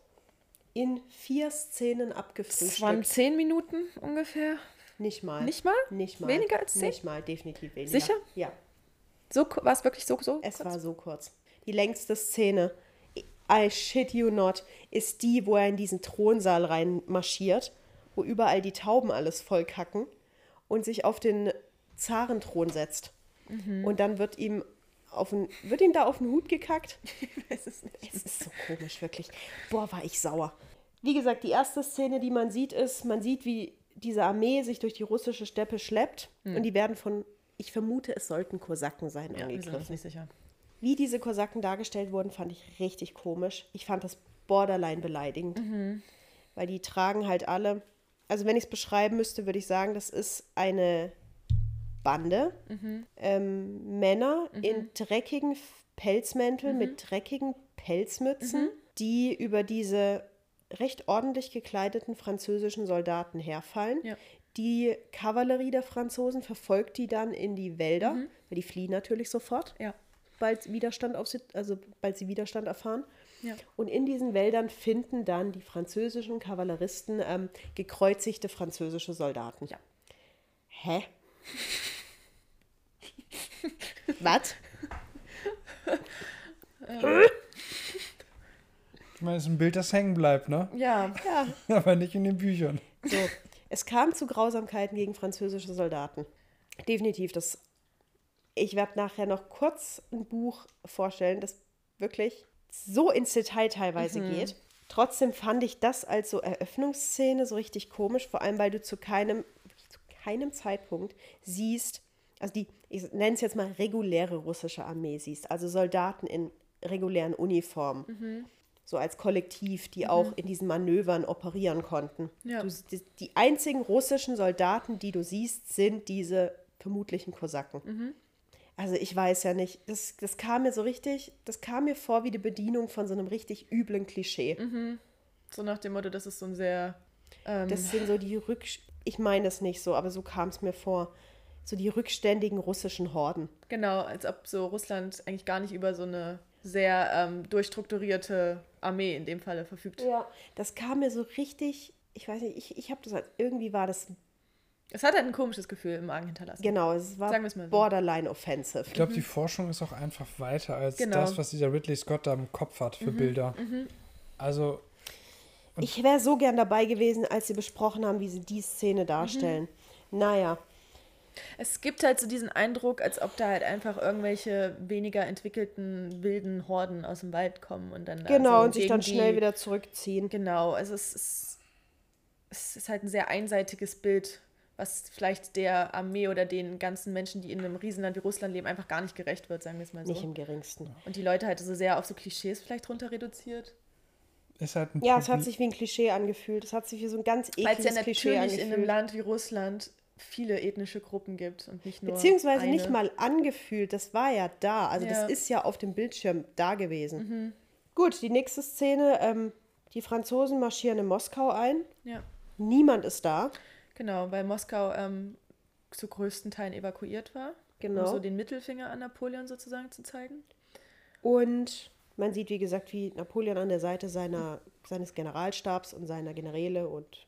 in vier Szenen Das waren abgefrühstückt. zehn Minuten ungefähr. Nicht mal. Nicht mal? Nicht mal. Weniger als zehn? Nicht mal, definitiv weniger. Sicher? Ja. So war es wirklich so so? Es war so kurz. Die längste Szene, I shit you not, ist die, wo er in diesen Thronsaal rein marschiert, wo überall die Tauben alles vollkacken und sich auf den Zarenthron setzt. Mhm. Und dann wird ihm, auf den, wird ihm da auf den Hut gekackt. Ich weiß es nicht. Es ist so komisch, wirklich. Boah, war ich sauer. Wie gesagt, die erste Szene, die man sieht, ist, man sieht, wie diese Armee sich durch die russische Steppe schleppt und die werden von, ich vermute, es sollten Kosaken sein. Ja, wir sind angegriffen. nicht sicher. Wie diese Kosaken dargestellt wurden, fand ich richtig komisch. Ich fand das borderline beleidigend. Weil die tragen halt alle. Also, wenn ich es beschreiben müsste, würde ich sagen, das ist eine Bande. Ähm, Männer in dreckigen Pelzmänteln mit dreckigen Pelzmützen, die über diese recht ordentlich gekleideten französischen Soldaten herfallen. Ja. Die Kavallerie der Franzosen verfolgt die dann in die Wälder, weil die fliehen natürlich sofort Ja. bald Widerstand auf sie, also bald sie Widerstand erfahren. Ja. Und in diesen Wäldern finden dann die französischen Kavalleristen ähm, gekreuzigte französische Soldaten. Ja. Hä? Was? Ich meine, es ist ein Bild, das hängen bleibt, ne? Ja, Ja, Aber nicht in den Büchern. so. Es kam zu Grausamkeiten gegen französische Soldaten. Definitiv. Das, ich werde nachher noch kurz ein Buch vorstellen, das wirklich so ins Detail teilweise geht. Trotzdem fand ich das als so Eröffnungsszene so richtig komisch, vor allem weil du zu keinem, zu keinem Zeitpunkt siehst, also die, ich nenne es jetzt mal reguläre russische Armee siehst, also Soldaten in regulären Uniformen so als Kollektiv, die auch in diesen Manövern operieren konnten. Ja. Du, die, die einzigen russischen Soldaten, die du siehst, sind diese vermutlichen Kosaken. Also ich weiß ja nicht, das, das kam mir so richtig, das kam mir vor wie die Bedienung von so einem richtig üblen Klischee. so nach dem Motto, das ist so ein sehr. Ähm, Das sind so die Rück... Ich meine es nicht so, aber so kam es mir vor. So die rückständigen russischen Horden. genau, als ob so Russland eigentlich gar nicht über so eine sehr ähm, durchstrukturierte Armee in dem Falle verfügt. Ja. Das kam mir so richtig, ich weiß nicht, ich, ich habe das, als- irgendwie war das, Es hat halt ein komisches Gefühl im Magen hinterlassen. genau, es war Sagen wir's mal so. borderline offensive. Ich glaube, die Forschung ist auch einfach weiter als Genau. das, was dieser Ridley Scott da im Kopf hat für Bilder. Also, Ich wäre so gern dabei gewesen, als sie besprochen haben, wie sie die Szene darstellen. Naja, Es gibt halt so diesen Eindruck, als ob da halt einfach irgendwelche weniger entwickelten wilden Horden aus dem Wald kommen und dann da genau, so und sich dann schnell wieder zurückziehen. Genau, also es ist, es ist halt ein sehr einseitiges Bild, was vielleicht der Armee oder den ganzen Menschen, die in einem Riesenland wie Russland leben, einfach gar nicht gerecht wird, sagen wir es mal so. Nicht im geringsten. Und die Leute halt so sehr auf so Klischees vielleicht runter reduziert. ein Ja, es hat Problem- sich wie ein Klischee angefühlt. Es hat sich wie so ein ganz Weil es ja ekliges Klischee natürlich in einem angefühlt. Land wie Russland viele ethnische Gruppen gibt und nicht nur Beziehungsweise eine. nicht mal angefühlt, das war ja da. Also Ja. das ist ja auf dem Bildschirm da gewesen. Gut, die nächste Szene, ähm, die Franzosen marschieren in Moskau ein. Ja, Niemand ist da. genau, weil Moskau ähm, zu größten Teilen evakuiert war. Genau. Um so den Mittelfinger an Napoleon sozusagen zu zeigen. Und man sieht, wie gesagt, wie Napoleon an der Seite seiner, seines Generalstabs und seiner Generäle und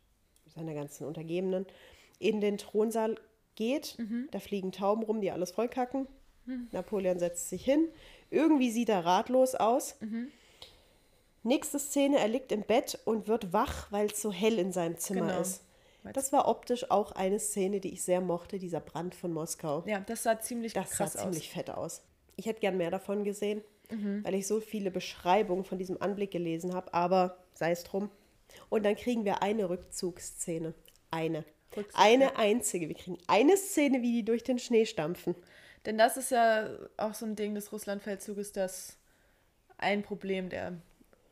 seiner ganzen Untergebenen in den Thronsaal geht. Da fliegen Tauben rum, die alles vollkacken. Napoleon setzt sich hin. Irgendwie sieht er ratlos aus. Nächste Szene, er liegt im Bett und wird wach, weil es so hell in seinem Zimmer Genau. ist. Das war optisch auch eine Szene, die ich sehr mochte, dieser Brand von Moskau. Ja, das sah ziemlich Das krass sah ziemlich aus. fett aus. Ich hätte gern mehr davon gesehen, Mhm. weil ich so viele Beschreibungen von diesem Anblick gelesen habe, aber sei es drum. Und dann kriegen wir eine Rückzugsszene. Eine. Eine einzige. Wir kriegen eine Szene, wie die durch den Schnee stampfen. Denn das ist ja auch so ein Ding des Russlandfeldzuges, dass ein Problem der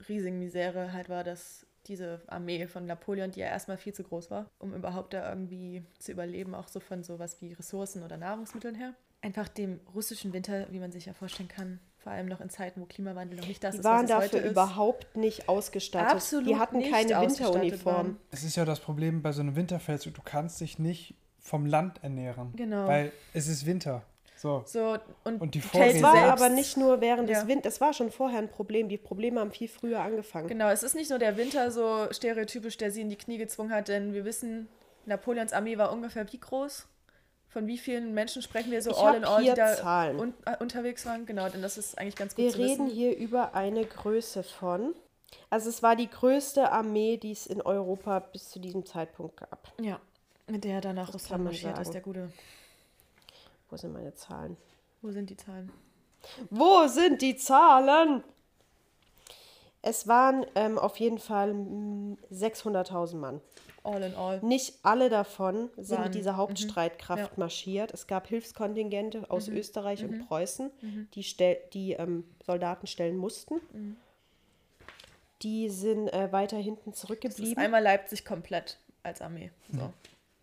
riesigen Misere halt war, dass diese Armee von Napoleon, die ja erstmal viel zu groß war, um überhaupt da irgendwie zu überleben, auch so von sowas wie Ressourcen oder Nahrungsmitteln her, einfach dem russischen Winter, wie man sich ja vorstellen kann, vor allem noch in Zeiten, wo Klimawandel noch nicht das Die ist, waren was es dafür heute ist. überhaupt nicht ausgestattet. Absolut die hatten nicht keine Winteruniform. waren. Es ist ja das Problem bei so einem Winterfeldzug, du kannst dich nicht vom Land ernähren. Genau. Weil es ist Winter. So. So, und, Und die Vorräte- Es war selbst- aber nicht nur während Ja. des Winters, es war schon vorher ein Problem. Die Probleme haben viel früher angefangen. Genau, es ist nicht nur der Winter so stereotypisch, der sie in die Knie gezwungen hat, denn wir wissen, Napoleons Armee war ungefähr wie groß? Von wie vielen Menschen sprechen wir so Ich all in all, die da Zahlen. un äh, unterwegs waren? Genau, denn das ist eigentlich ganz gut Wir zu reden wissen. hier über eine Größe von. Also es war die größte Armee, die es in Europa bis zu diesem Zeitpunkt gab. Ja, mit der er dann nach kann Russland marschiert ist, sagen. der Gute. Wo sind meine Zahlen? Wo sind die Zahlen? Wo sind die Zahlen? Es waren ähm, auf jeden Fall mm, 600.000 Mann. All in all. Nicht alle davon sind Waren- mit dieser Hauptstreitkraft Ja. marschiert. Es gab Hilfskontingente aus Österreich und Preußen, die, stell die ähm, Soldaten stellen mussten. Die sind äh, weiter hinten Es ist zurückgeblieben. einmal Leipzig komplett als Armee. So.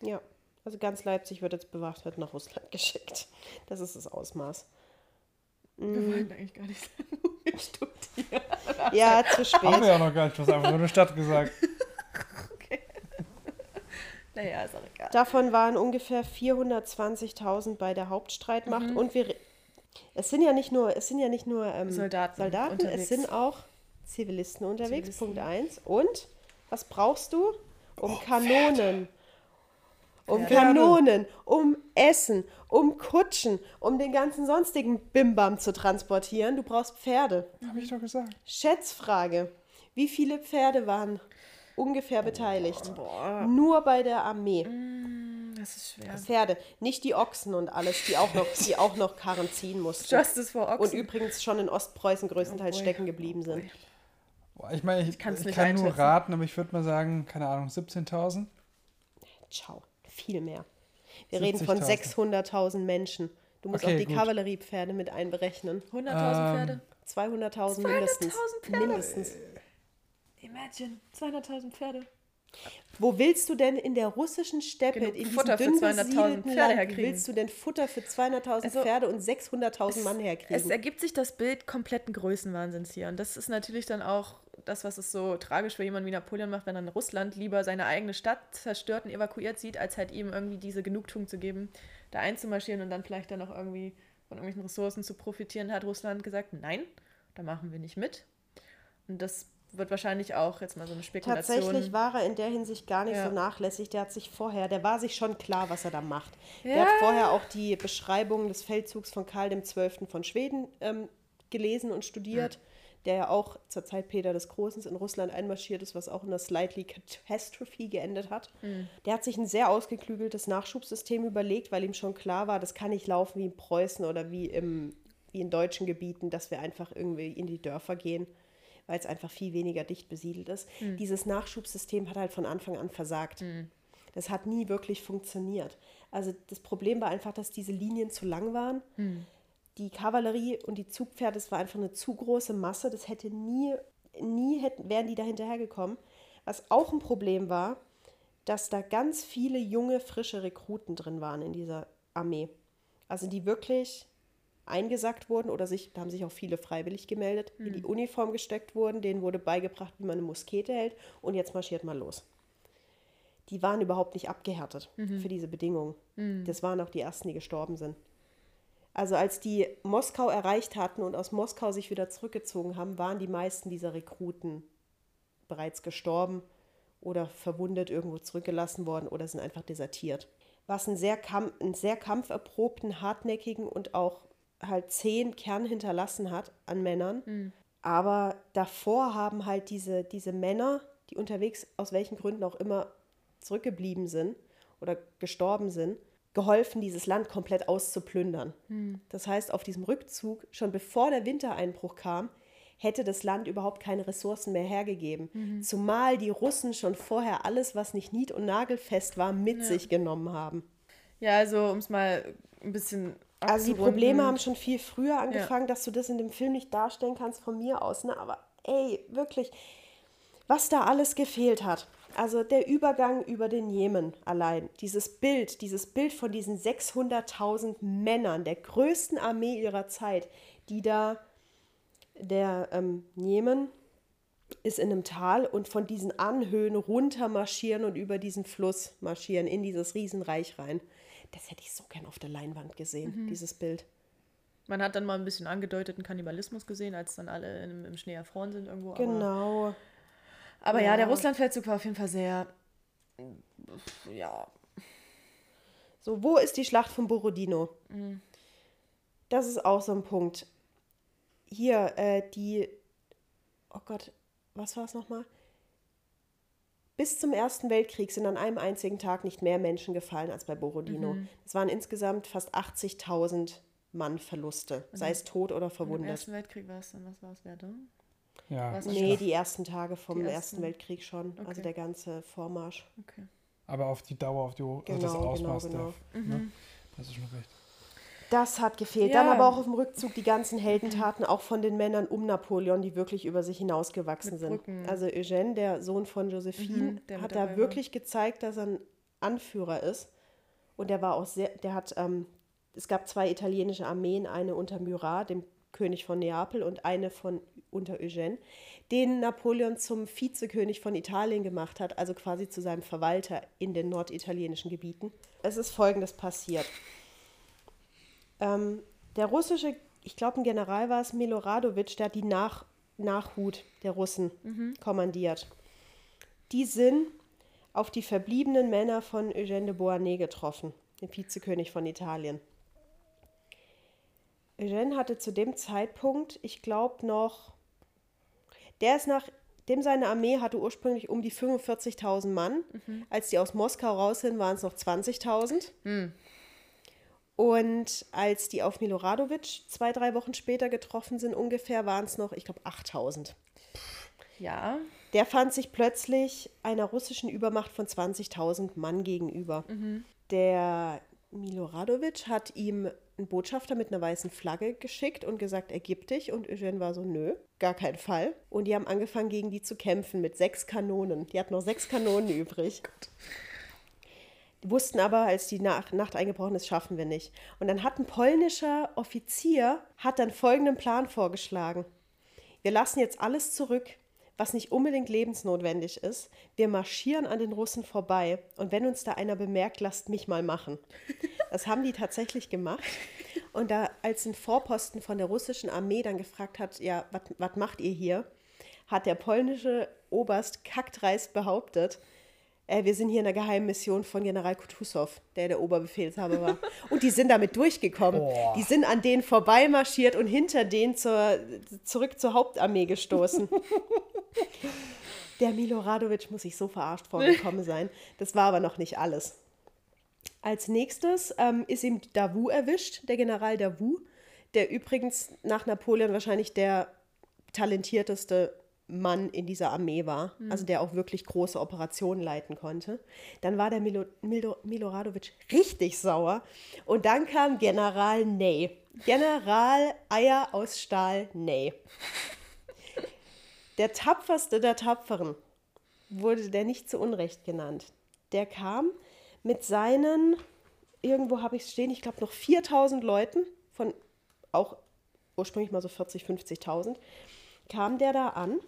Ja, also ganz Leipzig wird jetzt bewaffnet nach Russland geschickt. Das ist das Ausmaß. Wir wollten eigentlich gar nicht sagen, wo wir studieren. Ja, zu Haben wir spät. ja noch gar nicht, was einfach nur eine Stadt gesagt. Naja, ist auch egal. Davon waren ungefähr 420.000 bei der Hauptstreitmacht. Mhm. Und wir, es sind ja nicht nur, es sind ja nicht nur ähm, Soldaten Soldaten unterwegs. es sind auch Zivilisten unterwegs. Zivilisten. Punkt 1. Und was brauchst du? Um Kanonen. Um Pferde. Kanonen, um Essen, um Kutschen, um den ganzen sonstigen Bimbam zu transportieren. Du brauchst Pferde. Habe ich doch gesagt. Schätzfrage. Wie viele Pferde waren ungefähr beteiligt? Nur bei der Armee. Das ist schwer. Pferde, nicht die Ochsen und alles, die auch noch, die auch noch Karren ziehen mussten. Justice for Und Ochsen. übrigens schon in Ostpreußen größtenteils Oh stecken geblieben sind. Boah, Ich meine, ich, ich, nicht kann nur raten, aber ich würde mal sagen, keine Ahnung, 17.000. Ciao, viel mehr. Wir reden von 70.000. 600.000 Menschen. Du musst Okay, auch die gut. Kavalleriepferde mit einberechnen. 100.000 Ähm, Pferde. 200.000 mindestens. 200.000 Pferde? Mindestens. Imagine, 200.000 Pferde. Wo willst du denn in der russischen Steppe, Genug in Futter für dünn 200.000 besiedelten Pferde Land, herkriegen? willst du denn Futter für 200.000 Also, Pferde und 600.000 Mann herkriegen? Es ergibt sich das Bild kompletten Größenwahnsinns hier. Und das ist natürlich dann auch das, was es so tragisch für jemanden wie Napoleon macht, wenn dann Russland lieber seine eigene Stadt zerstört und evakuiert sieht, als halt ihm irgendwie diese Genugtuung zu geben, da einzumarschieren und dann vielleicht dann auch irgendwie von irgendwelchen Ressourcen zu profitieren, hat Russland gesagt, nein, da machen wir nicht mit. Und das wird wahrscheinlich auch jetzt mal so eine Spekulation. Tatsächlich war er in der Hinsicht gar nicht Ja. so nachlässig. Der hat sich vorher, der war sich schon klar, was er da macht. Der Ja. hat vorher auch die Beschreibung des Feldzugs von Karl XII. von Schweden ähm, gelesen und studiert, der ja auch zur Zeit Peter des Großen in Russland einmarschiert ist, was auch in der Slightly Catastrophe geendet hat. Der hat sich ein sehr ausgeklügeltes Nachschubssystem überlegt, weil ihm schon klar war, das kann nicht laufen wie in Preußen oder wie, im, wie in deutschen Gebieten, dass wir einfach irgendwie in die Dörfer gehen weil es einfach viel weniger dicht besiedelt ist. Dieses Nachschubssystem hat halt von Anfang an versagt. Das hat nie wirklich funktioniert. Also das Problem war einfach, dass diese Linien zu lang waren. Die Kavallerie und die Zugpferde, das war einfach eine zu große Masse. Das hätte nie, nie hätten, wären die da hinterhergekommen. Was auch ein Problem war, dass da ganz viele junge, frische Rekruten drin waren in dieser Armee. Also die wirklich eingesackt wurden oder sich, da haben sich auch viele freiwillig gemeldet, in die Uniform gesteckt wurden, denen wurde beigebracht, wie man eine Muskete hält und jetzt marschiert mal los. Die waren überhaupt nicht abgehärtet für diese Bedingungen. Das waren auch die ersten, die gestorben sind. Also als die Moskau erreicht hatten und aus Moskau sich wieder zurückgezogen haben, waren die meisten dieser Rekruten bereits gestorben oder verwundet irgendwo zurückgelassen worden oder sind einfach desertiert. Was einen sehr, kamp einen sehr kampferprobten, hartnäckigen und auch halt zehn Kern hinterlassen hat an Männern. Aber davor haben halt diese, diese Männer, die unterwegs aus welchen Gründen auch immer zurückgeblieben sind oder gestorben sind, geholfen, dieses Land komplett auszuplündern. Das heißt, auf diesem Rückzug, schon bevor der Wintereinbruch kam, hätte das Land überhaupt keine Ressourcen mehr hergegeben. Zumal die Russen schon vorher alles, was nicht nied- und nagelfest war, mit sich genommen haben. Ja, also um es mal ein bisschen Also die. Probleme haben schon viel früher angefangen, dass du das in dem Film nicht darstellen kannst von mir aus. Ne? Aber ey, wirklich, was da alles gefehlt hat. Also der Übergang über den Jemen allein, dieses Bild, dieses Bild von diesen 600.000 Männern, der größten Armee ihrer Zeit, die da, der ähm, Jemen ist in einem Tal und von diesen Anhöhen runter marschieren und über diesen Fluss marschieren in dieses Riesenreich rein. Das hätte ich so gern auf der Leinwand gesehen, dieses Bild. Man hat dann mal ein bisschen angedeuteten Kannibalismus gesehen, als dann alle im, im Schnee erfroren sind irgendwo. Aber, Genau. aber ja, Ja. der Russlandfeldzug war auf jeden Fall sehr. Ja. So, wo ist die Schlacht von Borodino? Das ist auch so ein Punkt. Hier, äh, die. Oh Gott, was war es nochmal? Bis zum Ersten Weltkrieg sind an einem einzigen Tag nicht mehr Menschen gefallen als bei Borodino. Es waren insgesamt fast 80.000 Mann Verluste, sei es tot oder Im verwundet. Ersten Weltkrieg war es dann, was war es, Verdun? Ja. Was- Nee, die ersten Tage vom Ersten ersten- Weltkrieg schon. Also Okay. der ganze Vormarsch. Okay. Aber auf die Dauer, auf die, also das Genau, Ausmaß genau, der. Ne? Das ist schon recht. Das hat gefehlt. Ja. Dann aber auch auf dem Rückzug die ganzen Heldentaten, auch von den Männern um Napoleon, die wirklich über sich hinausgewachsen sind. Also Eugène, der Sohn von Josephine, Mhm, hat da war. wirklich gezeigt, dass er ein Anführer ist. Und der war auch sehr, der hat, ähm, es gab zwei italienische Armeen, eine unter Murat, dem König von Neapel, und eine von unter Eugène, den Napoleon zum Vizekönig von Italien gemacht hat, also quasi zu seinem Verwalter in den norditalienischen Gebieten. Es ist Folgendes passiert. Ähm, der russische, ich glaube, ein General war es, Miloradovic, der hat die Nach Nachhut der Russen kommandiert. Die sind auf die verbliebenen Männer von Eugène de Beauharnais getroffen, dem Vizekönig von Italien. Eugène hatte zu dem Zeitpunkt, ich glaube noch, der ist nach, dem seine Armee hatte ursprünglich um die 45.000 Mann. Als die aus Moskau raus sind, waren es noch 20.000. Und als die auf Miloradovic zwei, drei Wochen später getroffen sind, ungefähr waren es noch, ich glaube, 8000. Ja. Der fand sich plötzlich einer russischen Übermacht von 20.000 Mann gegenüber. Der Miloradovic hat ihm einen Botschafter mit einer weißen Flagge geschickt und gesagt, ergib dich. Und Eugène war so, nö, gar kein Fall. Und die haben angefangen, gegen die zu kämpfen mit sechs Kanonen. Die hatten noch sechs Kanonen übrig. Die wussten aber, als die Nach Nacht eingebrochen ist, schaffen wir nicht. Und dann hat ein polnischer Offizier hat dann folgenden Plan vorgeschlagen. Wir lassen jetzt alles zurück, was nicht unbedingt lebensnotwendig ist. Wir marschieren an den Russen vorbei. Und wenn uns da einer bemerkt, lasst mich mal machen. Das haben die tatsächlich gemacht. Und da, als ein Vorposten von der russischen Armee dann gefragt hat, ja, was macht ihr hier, hat der polnische Oberst kackdreist behauptet, äh, wir sind hier in einer geheimen Mission von General Kutusow, der der Oberbefehlshaber war. Und die sind damit durchgekommen. Boah. Die sind an denen vorbeimarschiert und hinter denen zur, zurück zur Hauptarmee gestoßen. Der Miloradovic muss sich so verarscht vorgekommen sein. Das war aber noch nicht alles. Als nächstes ähm, ist ihm Davout erwischt, der General Davout, der übrigens nach Napoleon wahrscheinlich der talentierteste Mann in dieser Armee war, also der auch wirklich große Operationen leiten konnte. Dann war der Milo, Milo, Miloradovic richtig sauer und dann kam General Ney. General Eier aus Stahl Ney. Der tapferste der Tapferen wurde der nicht zu Unrecht genannt. Der kam mit seinen, irgendwo habe ich es stehen, ich glaube noch 4000 Leuten, von auch ursprünglich mal so 40, 50.000, kam der da an.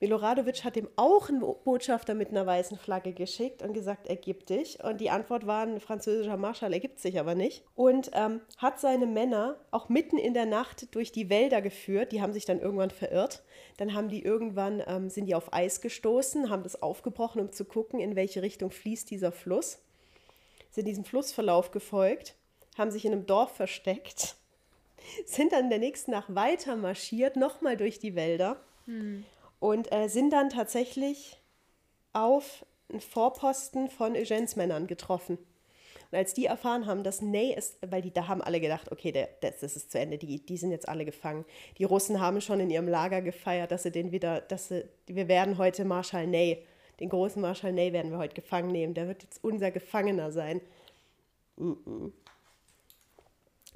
Miloradovic hat ihm auch einen Botschafter mit einer weißen Flagge geschickt und gesagt, ergib dich. Und die Antwort war, ein französischer Marschall ergibt sich aber nicht. Und ähm, hat seine Männer auch mitten in der Nacht durch die Wälder geführt. Die haben sich dann irgendwann verirrt. Dann haben die irgendwann, ähm, sind die auf Eis gestoßen, haben das aufgebrochen, um zu gucken, in welche Richtung fließt dieser Fluss. Sind diesem Flussverlauf gefolgt, haben sich in einem Dorf versteckt, sind dann in der nächsten Nacht weiter marschiert, nochmal durch die Wälder und äh, sind dann tatsächlich auf einen Vorposten von Eugènes Männern getroffen. Und als die erfahren haben, dass Ney ist, weil die da haben alle gedacht, okay, der, das, das ist zu Ende, die, die sind jetzt alle gefangen. Die Russen haben schon in ihrem Lager gefeiert, dass sie den wieder, dass sie, wir werden heute Marschall Ney, den großen Marschall Ney werden wir heute gefangen nehmen, der wird jetzt unser Gefangener sein.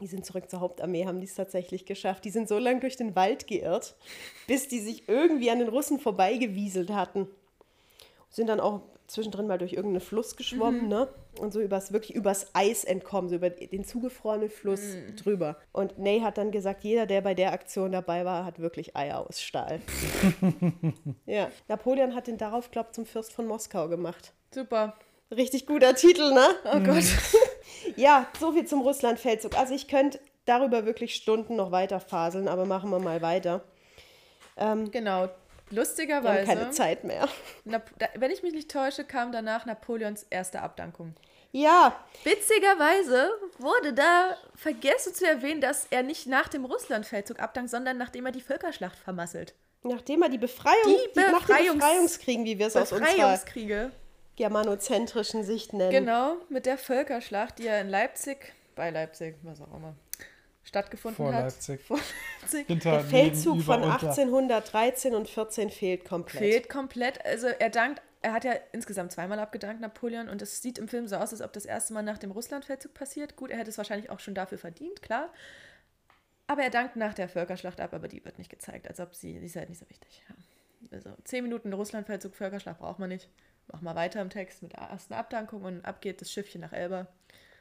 Die sind zurück zur Hauptarmee, haben die es tatsächlich geschafft. Die sind so lange durch den Wald geirrt, bis die sich irgendwie an den Russen vorbeigewieselt hatten. Sind dann auch zwischendrin mal durch irgendeinen Fluss geschwommen, ne? Und so übers, wirklich übers Eis entkommen, so über den zugefrorenen Fluss drüber. Und Ney hat dann gesagt, jeder, der bei der Aktion dabei war, hat wirklich Eier aus Stahl. ja. Napoleon hat den darauf, glaub zum Fürst von Moskau gemacht. Super. Richtig guter Titel, ne? Oh Gott. Ja, so viel zum Russlandfeldzug. Also ich könnte darüber wirklich Stunden noch weiter faseln, aber machen wir mal weiter. Ähm, Genau. wir Lustigerweise, haben keine Zeit mehr. Nap da, wenn ich mich nicht täusche, kam danach Napoleons erste Abdankung. Ja, Witzigerweise wurde da vergessen zu erwähnen, dass er nicht nach dem Russlandfeldzug abdankt, sondern nachdem er die Völkerschlacht vermasselt. nachdem er die Befreiung, Die nach den Befreiungs- Befreiungskriegen, wie wir es aus unserer Befreiungskriege. Germanozentrischen Sicht nennen. Genau, mit der Völkerschlacht, die ja in Leipzig, bei Leipzig, was auch immer, stattgefunden Vor hat. Leipzig. Vor Leipzig. Hinter, Der Feldzug neben, von über, unter. 1813 und 14 fehlt komplett. Fehlt komplett. Also er dankt, er hat ja insgesamt zweimal abgedankt, Napoleon, und es sieht im Film so aus, als ob das erste Mal nach dem Russlandfeldzug passiert. Gut, er hätte es wahrscheinlich auch schon dafür verdient, klar. Aber er dankt nach der Völkerschlacht ab, aber die wird nicht gezeigt, als ob sie, die ist halt nicht so wichtig. Ja. Also zehn Minuten Russlandfeldzug, Völkerschlacht braucht man nicht. Machen wir weiter im Text mit der ersten Abdankung und ab geht das Schiffchen nach Elba.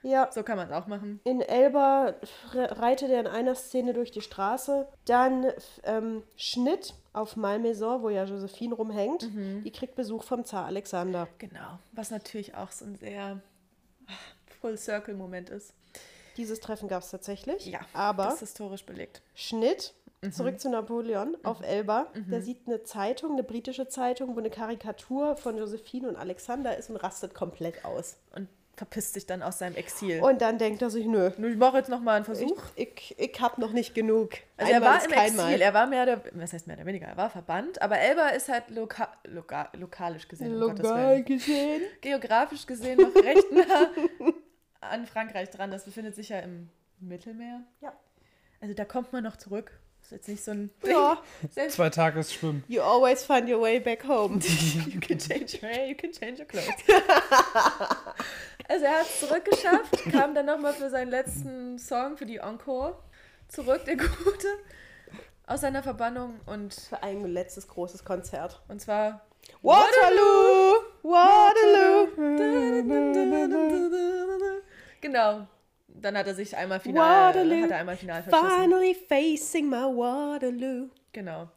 Ja, So kann man es auch machen. in Elba re- reitet er in einer Szene durch die Straße. Dann ähm, Schnitt auf Malmaison, wo ja Josephine rumhängt. Mhm. Die kriegt Besuch vom Zar Alexander. Genau. Was natürlich auch so ein sehr ah, Full-Circle-Moment ist. Dieses Treffen gab es tatsächlich. Ja, aber das ist historisch belegt. Schnitt, Mhm. zurück zu Napoleon auf Elba. Der sieht eine Zeitung, eine britische Zeitung, wo eine Karikatur von Josephine und Alexander ist und rastet komplett aus. Und verpisst sich dann aus seinem Exil. Und dann denkt er sich, nö, ich mache jetzt noch mal einen ich, Versuch. ich, ich hab noch nicht genug. Also er war im kein Exil, Mal. er war mehr oder, was heißt mehr oder weniger, er war verbannt, aber Elba ist halt loka, loka, lokalisch gesehen, um Lokal Willen. gesehen. geografisch gesehen noch recht nah an Frankreich dran. Das befindet sich ja im Mittelmeer. Ja. Also da kommt man noch zurück. Ist jetzt nicht so ein Ja, Selbst Zwei Tage schwimmen. you always find your way back home. you can change your hair, you can change your clothes. also er hat es zurückgeschafft, kam dann nochmal für seinen letzten Song, für die Encore, zurück, der Gute, aus seiner Verbannung und, Für ein letztes großes Konzert. und zwar Waterloo! Waterloo! Genau. Dann hat er sich einmal final, Waterloo, hat er einmal final verschossen. Finally facing my Waterloo. Genau.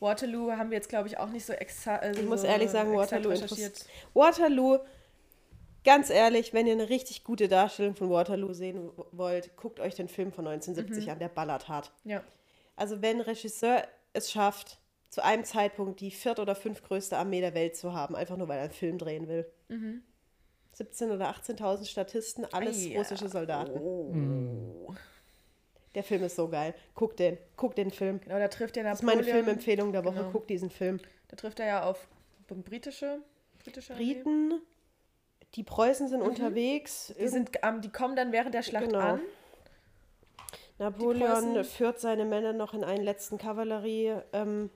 Waterloo haben wir jetzt, glaube ich, auch nicht so exakt. Also Ich muss so ehrlich sagen, Waterloo interessiert. Waterloo, ganz ehrlich, wenn ihr eine richtig gute Darstellung von Waterloo sehen wollt, guckt euch den Film von 1970 an, der ballert hart. Ja. Also wenn Regisseur es schafft, zu einem Zeitpunkt die viert- oder fünftgrößte Armee der Welt zu haben, einfach nur weil er einen Film drehen will. 17.000 oder 18.000 Statisten, alles Ah, ja. russische Soldaten. Oh. Der Film ist so geil. Guckt den, guckt den Film. Genau, da trifft ja Das ist meine Napoleon. Filmempfehlung der Woche. Genau. Guckt diesen Film. Da trifft er ja auf britische, britische Armee. Briten, die Preußen sind unterwegs. Mhm. Die, sind, ähm, die kommen dann während der Schlacht Genau. an. Napoleon führt seine Männer noch in einen letzten Kavallerie, ähm,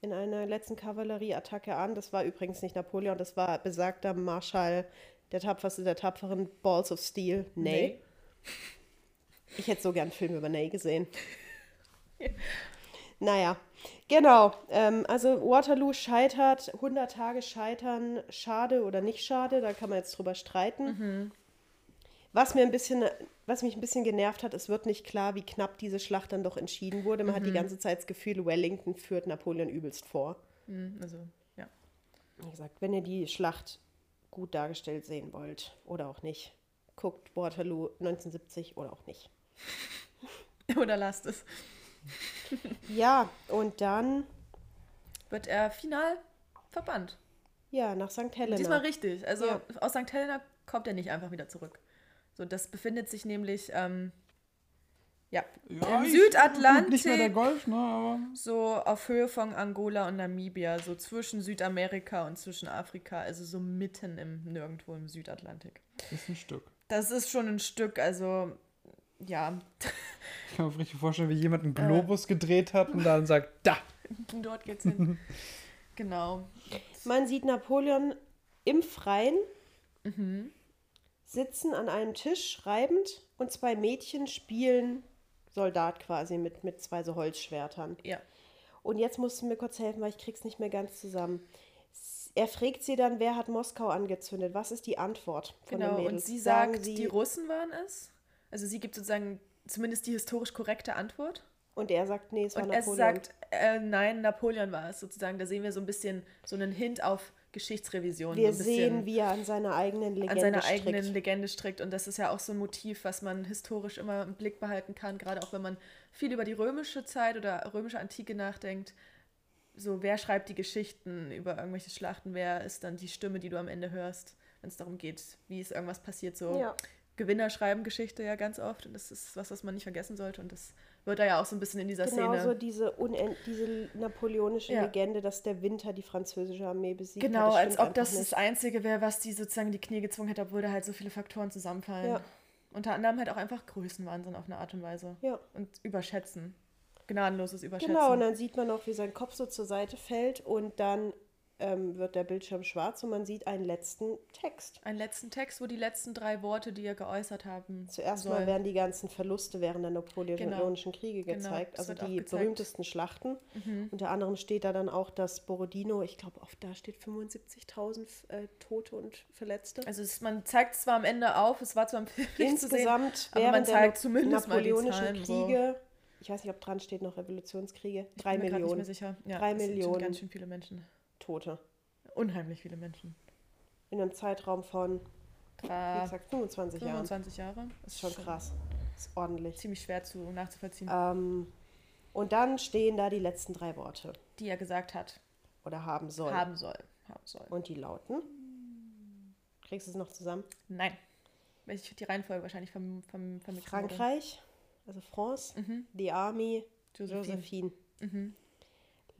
in einer letzten Kavallerieattacke an. Das war übrigens nicht Napoleon, das war besagter Marschall, der tapferste der tapferen Balls of Steel, Ney. Ich hätte so gern einen Film über Ney gesehen. Naja, genau. Ähm, also Waterloo scheitert, 100 Tage scheitern, schade oder nicht schade, da kann man jetzt drüber streiten. Was mir ein bisschen, was mich ein bisschen genervt hat, es wird nicht klar, wie knapp diese Schlacht dann doch entschieden wurde. Man hat die ganze Zeit das Gefühl, Wellington führt Napoleon übelst vor. Mhm, Also, ja. Wie gesagt, wenn ihr die Schlacht gut dargestellt sehen wollt oder auch nicht, guckt Waterloo 1970 oder auch nicht. Oder lasst es. Ja, und dann, Wird er final verbannt. ja, nach St. Helena. Diesmal richtig. Also Ja. aus St. Helena kommt er nicht einfach wieder zurück. So, das befindet sich nämlich ähm, ja, im ich- Nicht mehr der Südatlantik, Golf, ne? Aber so auf Höhe von Angola und Namibia, so zwischen Südamerika und zwischen Afrika, also so mitten im Nirgendwo im Südatlantik. ist ein Stück. Das ist schon ein Stück, also ja, Ich kann mir richtig vorstellen, wie jemand einen Globus gedreht hat und dann sagt, da. dort geht's hin. genau. Man sieht Napoleon im Freien Mhm. sitzen an einem Tisch schreibend und zwei Mädchen spielen Soldat quasi mit, mit zwei so Holzschwertern. Ja. Und jetzt musst du mir kurz helfen, weil ich krieg's nicht mehr ganz zusammen. Er fragt sie dann, wer hat Moskau angezündet? Was ist die Antwort von Genau, den und Mädels? sie Sagen sagt, sie, die Russen waren es. Also sie gibt sozusagen zumindest die historisch korrekte Antwort. Und er sagt, nee, es war Und er Napoleon. sagt, äh, nein, Napoleon war es sozusagen. Da sehen wir so ein bisschen so einen Hint auf Geschichtsrevision. Wir so sehen, wie er an seiner eigenen Legende an seiner strickt. eigenen Legende strickt. Und das ist ja auch so ein Motiv, was man historisch immer im Blick behalten kann, gerade auch wenn man viel über die römische Zeit oder römische Antike nachdenkt. So, wer schreibt die Geschichten über irgendwelche Schlachten? Wer ist dann die Stimme, die du am Ende hörst, wenn es darum geht, wie ist irgendwas passiert? So, Ja. Gewinner schreiben Geschichte ja ganz oft. Und das ist was, was man nicht vergessen sollte. Und das wird da ja auch so ein bisschen in dieser Genauso Szene. diese, unend diese napoleonische Ja. Legende, dass der Winter die französische Armee besiegt Genau, hat. als ob das einfach das Einzige wäre, was die sozusagen in die Knie gezwungen hätte, obwohl da halt so viele Faktoren zusammenfallen. Ja. Unter anderem halt auch einfach Größenwahnsinn auf eine Art und Weise. Ja. Und überschätzen. Gnadenloses Überschätzen. Genau, und dann sieht man auch, wie sein Kopf so zur Seite fällt und dann ähm, wird der Bildschirm schwarz und man sieht einen letzten Text. Einen letzten Text, wo die letzten drei Worte, die er geäußert haben. Zuerst soll. mal werden die ganzen Verluste während der napoleonischen Genau. Kriege Genau, gezeigt, das also die gezeigt. Mhm. berühmtesten Schlachten. Unter anderem steht da dann auch, dass Borodino, ich glaube, oft da steht 75.000 äh, Tote und Verletzte. Also es, man zeigt zwar am Ende auf, es war zwar im Film nicht zu sehen, Insgesamt aber man während der zeigt Na- zumindest napoleonischen Zahlen. So. Kriege, ich weiß nicht, ob dran steht noch Revolutionskriege, Ich drei bin mir Millionen Nicht mehr sicher. Ja, Drei Millionen. ganz schön viele Menschen. Tote. Unheimlich viele Menschen. In einem Zeitraum von, wie War gesagt, 25 Jahren. 25 Jahre. Das ist schon krass. Das ist ordentlich. Ziemlich schwer zu nachzuvollziehen. Ähm, und dann stehen da die letzten drei Worte. die er gesagt hat, Oder haben soll. haben soll. Haben soll. Und die lauten. Kriegst du es noch zusammen? Nein. Weil ich die Reihenfolge wahrscheinlich vom, vom, vom Frankreich, also France, die Army, Josephine. Josephine.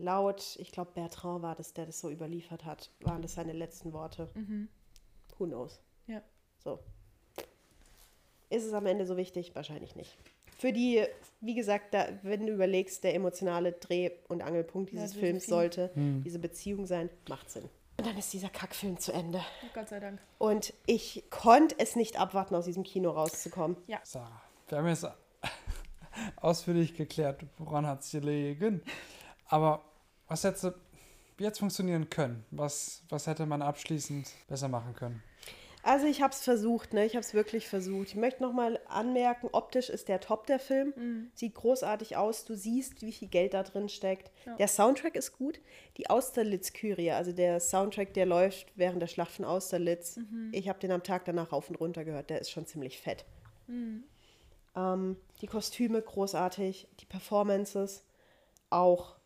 Laut, ich glaube, Bertrand war das, der das so überliefert hat, waren das seine letzten Worte. Who knows? Ja. So. Ist es am Ende so wichtig? Wahrscheinlich nicht. Für die, wie gesagt, da, wenn du überlegst, der emotionale Dreh- und Angelpunkt dieses Ja, Films sollte diese Beziehung sein, macht Sinn. Und dann ist dieser Kackfilm zu Ende. Gott sei Dank. Und ich konnte es nicht abwarten, aus diesem Kino rauszukommen. Ja. Sarah, wir haben jetzt ausführlich geklärt, woran hat es gelegen. Aber was hätte wie jetzt funktionieren können? Was, was hätte man abschließend besser machen können? Also ich habe es versucht, ne? Ich habe es wirklich versucht. Ich möchte nochmal anmerken, optisch ist der Top der Film. Sieht großartig aus. Du siehst, wie viel Geld da drin steckt. Der Soundtrack ist gut. Die Austerlitz-Kyrie, also der Soundtrack, der läuft während der Schlacht von Austerlitz. Ich habe den am Tag danach rauf und runter gehört. Der ist schon ziemlich fett. Ähm, die Kostüme großartig. Die Performances auch.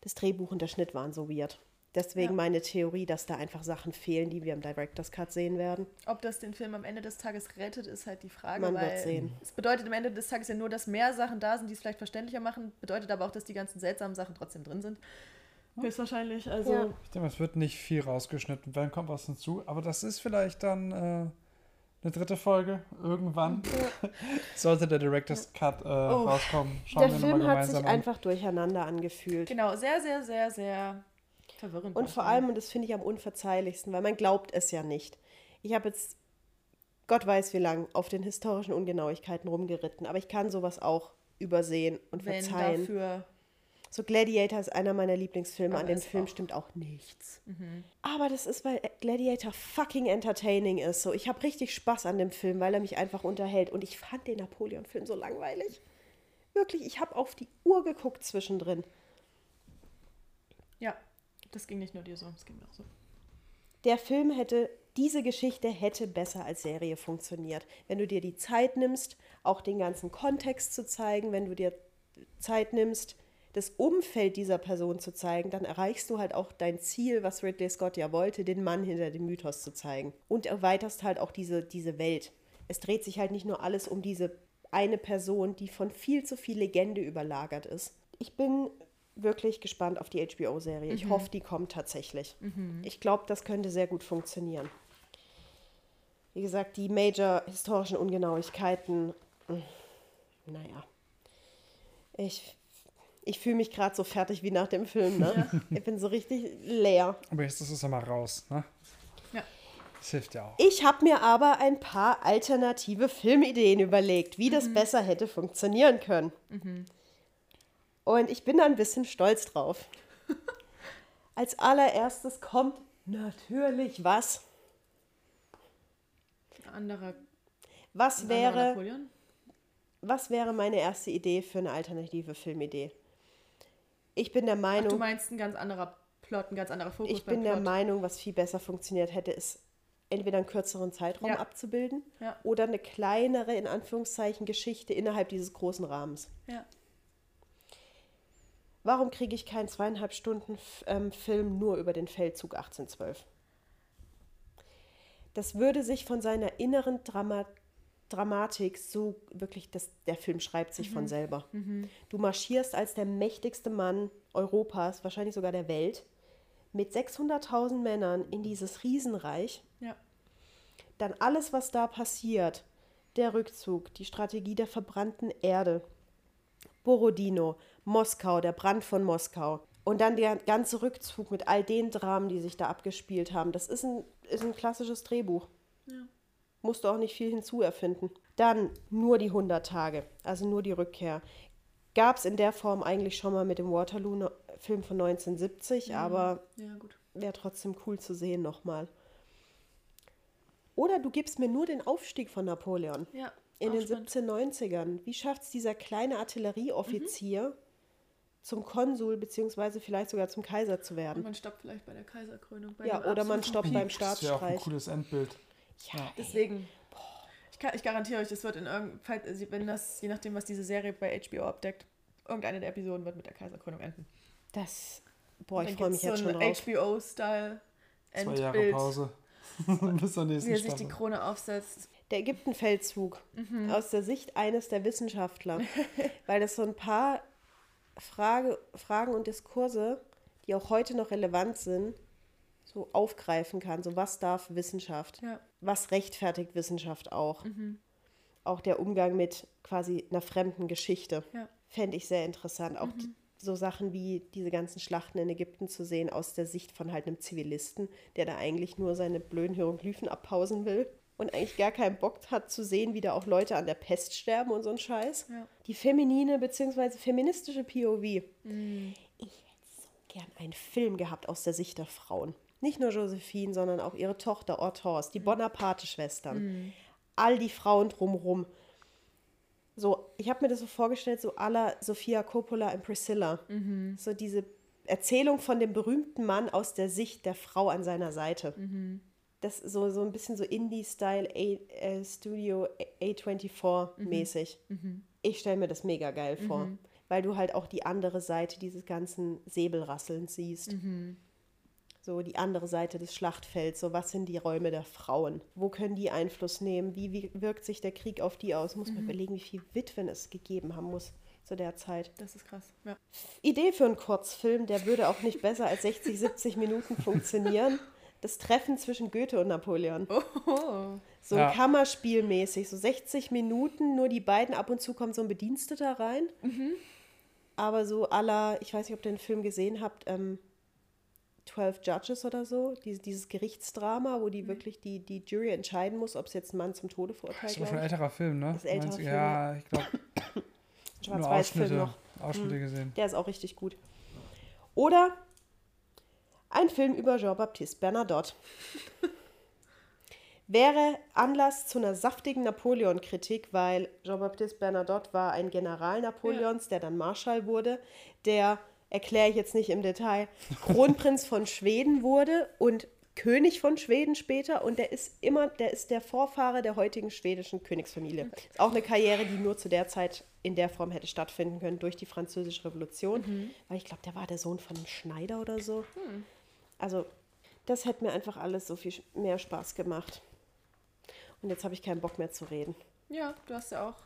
Das Drehbuch und der Schnitt waren so weird. Deswegen Ja. meine Theorie, dass da einfach Sachen fehlen, die wir im Director's Cut sehen werden. Ob das den Film am Ende des Tages rettet, ist halt die Frage. Man weil wird sehen. Es bedeutet am Ende des Tages ja nur, dass mehr Sachen da sind, die es vielleicht verständlicher machen. Bedeutet aber auch, dass die ganzen seltsamen Sachen trotzdem drin sind. Höchstwahrscheinlich. Also Ja. Ich denke, es wird nicht viel rausgeschnitten, wenn kommt was hinzu. Aber das ist vielleicht dann äh, eine dritte Folge irgendwann. Sollte der Director's Cut äh, rauskommen. Schauen Oh. Der wir Film hat sich an. einfach durcheinander angefühlt. genau, sehr, sehr, sehr, sehr verwirrend. Und vor allem, und das finde ich am unverzeihlichsten, weil man glaubt es ja nicht. Ich habe jetzt, Gott weiß wie lang, auf den historischen Ungenauigkeiten rumgeritten, aber ich kann sowas auch übersehen und wenn verzeihen. dafür So Gladiator ist einer meiner Lieblingsfilme, Aber an dem Film auch- stimmt auch nichts. Aber das ist, weil Gladiator fucking entertaining ist. So, ich habe richtig Spaß an dem Film, weil er mich einfach unterhält. Und ich fand den Napoleon-Film so langweilig. Wirklich, ich habe auf die Uhr geguckt zwischendrin. Ja, das ging nicht nur dir so, das ging mir auch so. Der Film hätte, diese Geschichte hätte besser als Serie funktioniert. Wenn du dir die Zeit nimmst, auch den ganzen Kontext zu zeigen, wenn du dir Zeit nimmst, das Umfeld dieser Person zu zeigen, dann erreichst du halt auch dein Ziel, was Ridley Scott ja wollte, den Mann hinter dem Mythos zu zeigen. Und erweiterst halt auch diese, diese Welt. Es dreht sich halt nicht nur alles um diese eine Person, die von viel zu viel Legende überlagert ist. Ich bin wirklich gespannt auf die HBO-Serie. Ich hoffe, die kommt tatsächlich. Ich glaube, das könnte sehr gut funktionieren. Wie gesagt, die major historischen Ungenauigkeiten, mh, naja. Ich, ich fühle mich gerade so fertig wie nach dem Film. Ne? Ich bin so richtig leer. Aber jetzt ist es ja mal raus. Ne? Ja. Das hilft ja auch. Ich habe mir aber ein paar alternative Filmideen überlegt, wie das besser hätte funktionieren können. Und ich bin da ein bisschen stolz drauf. Als allererstes kommt natürlich was. Anderer, Was anderer wäre, Napoleon? was wäre meine erste Idee für eine alternative Filmidee? Ich bin der Ach, Meinung, du meinst ein ganz anderer Plot, ein ganz anderer Fokus Ich bin der Plot. Meinung, was viel besser funktioniert hätte, ist entweder einen kürzeren Zeitraum Ja. abzubilden Ja. oder eine kleinere, in Anführungszeichen, Geschichte innerhalb dieses großen Rahmens. Ja. Warum kriege ich keinen zweieinhalb Stunden ähm, Film nur über den Feldzug 1812? Das würde sich von seiner inneren Drama Dramatik so wirklich, das, der Film schreibt sich von selber. Du marschierst als der mächtigste Mann Europas, wahrscheinlich sogar der Welt, mit 600.000 Männern in dieses Riesenreich. Ja. Dann alles, was da passiert, der Rückzug, die Strategie der verbrannten Erde, Borodino, Moskau, der Brand von Moskau und dann der ganze Rückzug mit all den Dramen, die sich da abgespielt haben. Das ist ein, ist ein klassisches Drehbuch. Ja. Musst du auch nicht viel hinzuerfinden. Dann nur die 100 Tage, also nur die Rückkehr. Gab es in der Form eigentlich schon mal mit dem Waterloo-Film von 1970, aber Ja, wäre trotzdem cool zu sehen nochmal. Oder du gibst mir nur den Aufstieg von Napoleon Ja. in den spannend. 1790ern. Wie schafft es dieser kleine Artillerieoffizier zum Konsul beziehungsweise vielleicht sogar zum Kaiser zu Und werden? man stoppt vielleicht bei der Kaiserkrönung. Bei Ja, oder man stoppt Peak. beim Das wäre auch ein Staatsstreich. cooles Endbild. Ja. Deswegen. Ich, kann, ich garantiere euch, es wird in irgendeinem Fall, also wenn das, je nachdem, was diese Serie bei HBO abdeckt, irgendeine der Episoden wird mit der Kaiserkrönung enden. das. Boah, ich freue mich gibt's jetzt so schon ein drauf. HBO-Style Zwei Jahre Endbild, Pause. Bis zur nächsten wie er sich die. Krone aufsetzt. Der Ägyptenfeldzug Mhm. aus der Sicht eines der Wissenschaftler, weil das so ein paar Frage, Fragen und Diskurse, die auch heute noch relevant sind, so aufgreifen kann. So was darf Wissenschaft? Ja. Was rechtfertigt Wissenschaft auch? Auch der Umgang mit quasi einer fremden Geschichte Ja. fände ich sehr interessant. Auch die, so Sachen wie diese ganzen Schlachten in Ägypten zu sehen aus der Sicht von halt einem Zivilisten, der da eigentlich nur seine blöden Hieroglyphen abpausen will und eigentlich gar keinen Bock hat zu sehen, wie da auch Leute an der Pest sterben und so ein Scheiß. Ja. Die feminine bzw. feministische POV. Ich hätte so gern einen Film gehabt aus der Sicht der Frauen. Nicht nur Josephine, sondern auch ihre Tochter Hortense, die Bonaparte-Schwestern. All die Frauen drumherum. So, ich habe mir das so vorgestellt, so la Sophia Coppola und Priscilla. So diese Erzählung von dem berühmten Mann aus der Sicht der Frau an seiner Seite. Das ist so, so ein bisschen so Indie-Style A- äh, Studio A24-mäßig. Ich stelle mir das mega geil vor, weil du halt auch die andere Seite dieses ganzen Säbelrasselns siehst. So die andere Seite des Schlachtfelds, so was sind die Räume der Frauen? Wo können die Einfluss nehmen? Wie, wie wirkt sich der Krieg auf die aus? Muss man überlegen, wie viele Witwen es gegeben haben muss zu der Zeit. Das ist krass. Ja. Idee für einen Kurzfilm, der würde auch nicht besser als 60, 70 Minuten funktionieren. Das Treffen zwischen Goethe und Napoleon. Oh. So Ja. Kammerspielmäßig, so 60 Minuten, nur die beiden, ab und zu kommt so ein Bediensteter rein. Aber so aller, ich weiß nicht, ob ihr den Film gesehen habt, ähm, 12 Judges oder so, dieses, dieses Gerichtsdrama, wo die wirklich die, die Jury entscheiden muss, ob es jetzt ein Mann zum Tode verurteilt Das war schon ein wird. älterer Film, ne? Das ist älterer? Film, Ja, ich glaube, Schwarz-Weiß-Film noch. Ausschnitte gesehen. Der ist auch richtig gut. Oder ein Film über Jean-Baptiste Bernadotte. Wäre Anlass zu einer saftigen Napoleon-Kritik, weil Jean-Baptiste Bernadotte war ein General Napoleons, der dann Marschall wurde, der, erkläre ich jetzt nicht im Detail, Kronprinz von Schweden wurde und König von Schweden später und der ist immer, der ist der Vorfahre der heutigen schwedischen Königsfamilie. Ist auch eine Karriere, die nur zu der Zeit in der Form hätte stattfinden können durch die Französische Revolution, weil ich glaube, der war der Sohn von einem Schneider oder so. Also das hätte mir einfach alles so viel mehr Spaß gemacht. Und jetzt habe ich keinen Bock mehr zu reden. Ja, du hast ja auch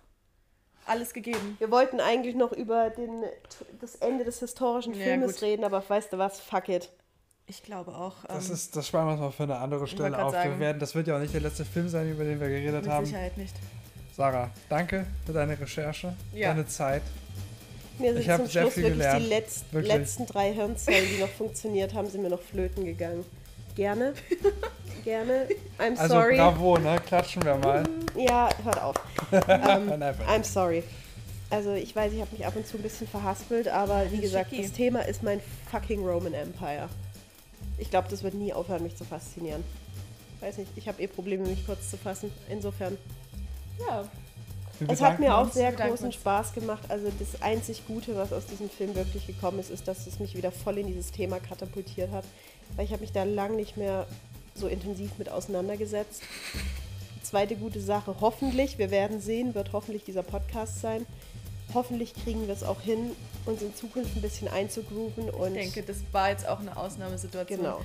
alles gegeben. Wir wollten eigentlich noch über den, das Ende des historischen Ja, Filmes gut. reden, aber weißt du was? Fuck it. Ich glaube auch. Das, ähm, ist, das sparen wir uns mal für eine andere Stelle auf. Wir sagen. werden, das wird ja auch nicht der letzte Film sein, über den wir geredet mit haben. Sicherheit nicht. Sarah, danke für deine Recherche, Ja. deine Zeit. Mir sind Ich zum sehr Schluss viel wirklich gelernt. die letzt, Wirklich. letzten drei Hirnzellen, die noch funktioniert haben, sind mir noch flöten gegangen. Gerne. Gerne. I'm Also sorry. bravo, ne? Klatschen wir mal. Ja, hört auf. ähm, I'm sorry. Also ich weiß, ich habe mich ab und zu ein bisschen verhaspelt, aber wie gesagt, Schicki. das Thema ist mein fucking Roman Empire. Ich glaube, das wird nie aufhören, mich zu faszinieren. Weiß nicht, ich habe eh Probleme, mich kurz zu fassen. Insofern, Ja, Es hat mir auch sehr großen uns. Spaß gemacht. Also das einzig Gute, was aus diesem Film wirklich gekommen ist, ist, dass es mich wieder voll in dieses Thema katapultiert hat. Weil ich habe mich da lang nicht mehr so intensiv mit auseinandergesetzt. Die zweite gute Sache, hoffentlich, wir werden sehen, wird hoffentlich dieser Podcast sein. Hoffentlich kriegen wir es auch hin, uns in Zukunft ein bisschen einzugrooven und Ich denke, das war jetzt auch eine Ausnahmesituation. genau.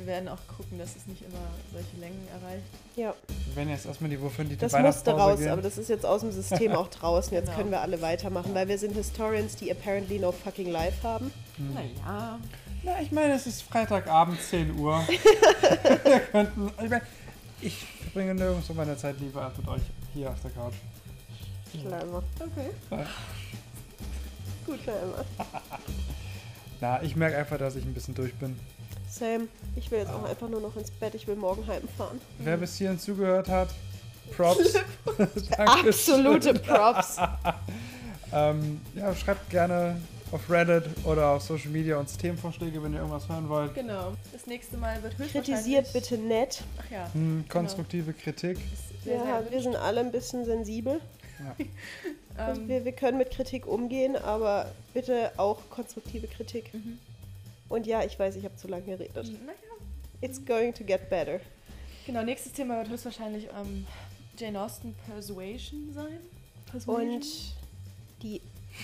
Wir werden auch gucken, dass es nicht immer solche Längen erreicht. Ja, Wir werden jetzt erstmal die Wofür die das musste raus, gehen. aber das ist jetzt aus dem System auch draußen. Jetzt Genau. können wir alle weitermachen, weil wir sind Historians, die apparently no fucking life haben. Naja. Na, ich meine, es ist Freitagabend, 10 Uhr. wir könnten. Ich meine, ich verbringe nirgendwo meine Zeit lieber als mit euch hier auf der Couch. Clever. Okay. Ja. Gut, Clever. Na, ich merke einfach, dass ich ein bisschen durch bin. Sam, ich will jetzt auch einfach nur noch ins Bett. Ich will morgen heimfahren. Wer bis hierhin zugehört hat, Props. Absolute Props. Ähm, ja, schreibt gerne auf Reddit oder auf Social Media uns Themenvorschläge, wenn ihr irgendwas hören wollt. Genau. Das nächste Mal wird höchstwahrscheinlich... Kritisiert bitte nett. Ach ja. Hm, konstruktive Kritik. Ist sehr, Ja, sehr wir sind alle ein bisschen sensibel. Also ähm, wir, wir können mit Kritik umgehen, aber bitte auch konstruktive Kritik. Mhm. Und ja, ich weiß, ich habe zu lange geredet. Naja. It's going to get better. Genau, nächstes Thema wird höchstwahrscheinlich ähm, Jane Austen Persuasion sein. Und die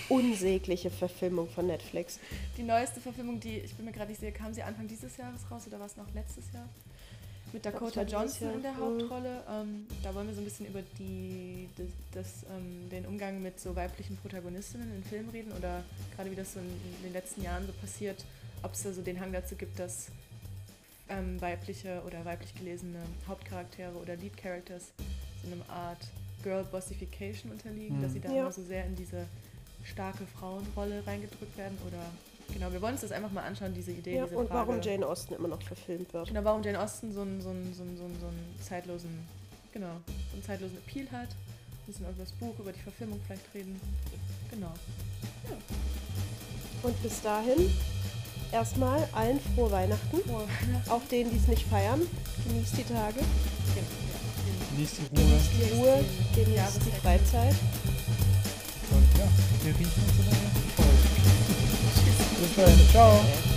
unsägliche Verfilmung von Netflix. die neueste Verfilmung, die, ich bin mir gerade nicht sicher, kam sie Anfang dieses Jahres raus oder war es noch letztes Jahr? Mit Dakota Johnson in der. Hauptrolle. Ähm, da wollen wir so ein bisschen über die, das, das, ähm, den Umgang mit so weiblichen Protagonistinnen in Filmen reden oder gerade wie das so in, in den letzten Jahren so passiert, ob es da so den Hang dazu gibt, dass ähm, weibliche oder weiblich gelesene Hauptcharaktere oder Lead Characters so eine Art Girl Bossification unterliegen, Mhm. dass sie da Ja. immer so sehr in diese starke Frauenrolle reingedrückt werden oder genau, wir wollen uns das einfach mal anschauen, diese Idee, Ja, diese und Frage. warum Jane Austen immer noch verfilmt wird. Genau, warum Jane Austen so einen, so einen, so einen, so einen, so einen zeitlosen, genau, so einen zeitlosen Appeal hat. Ein bisschen über das Buch, über die Verfilmung vielleicht reden. Genau. Und bis dahin erstmal allen frohe Weihnachten. Oh, Auch denen, die es nicht feiern. Genießt die Tage, Genießt die Ruhe. die Ruhe, genießt die. Freizeit. Und ja, wir riechen uns in der nächsten Folge. Bis dahin. Ciao.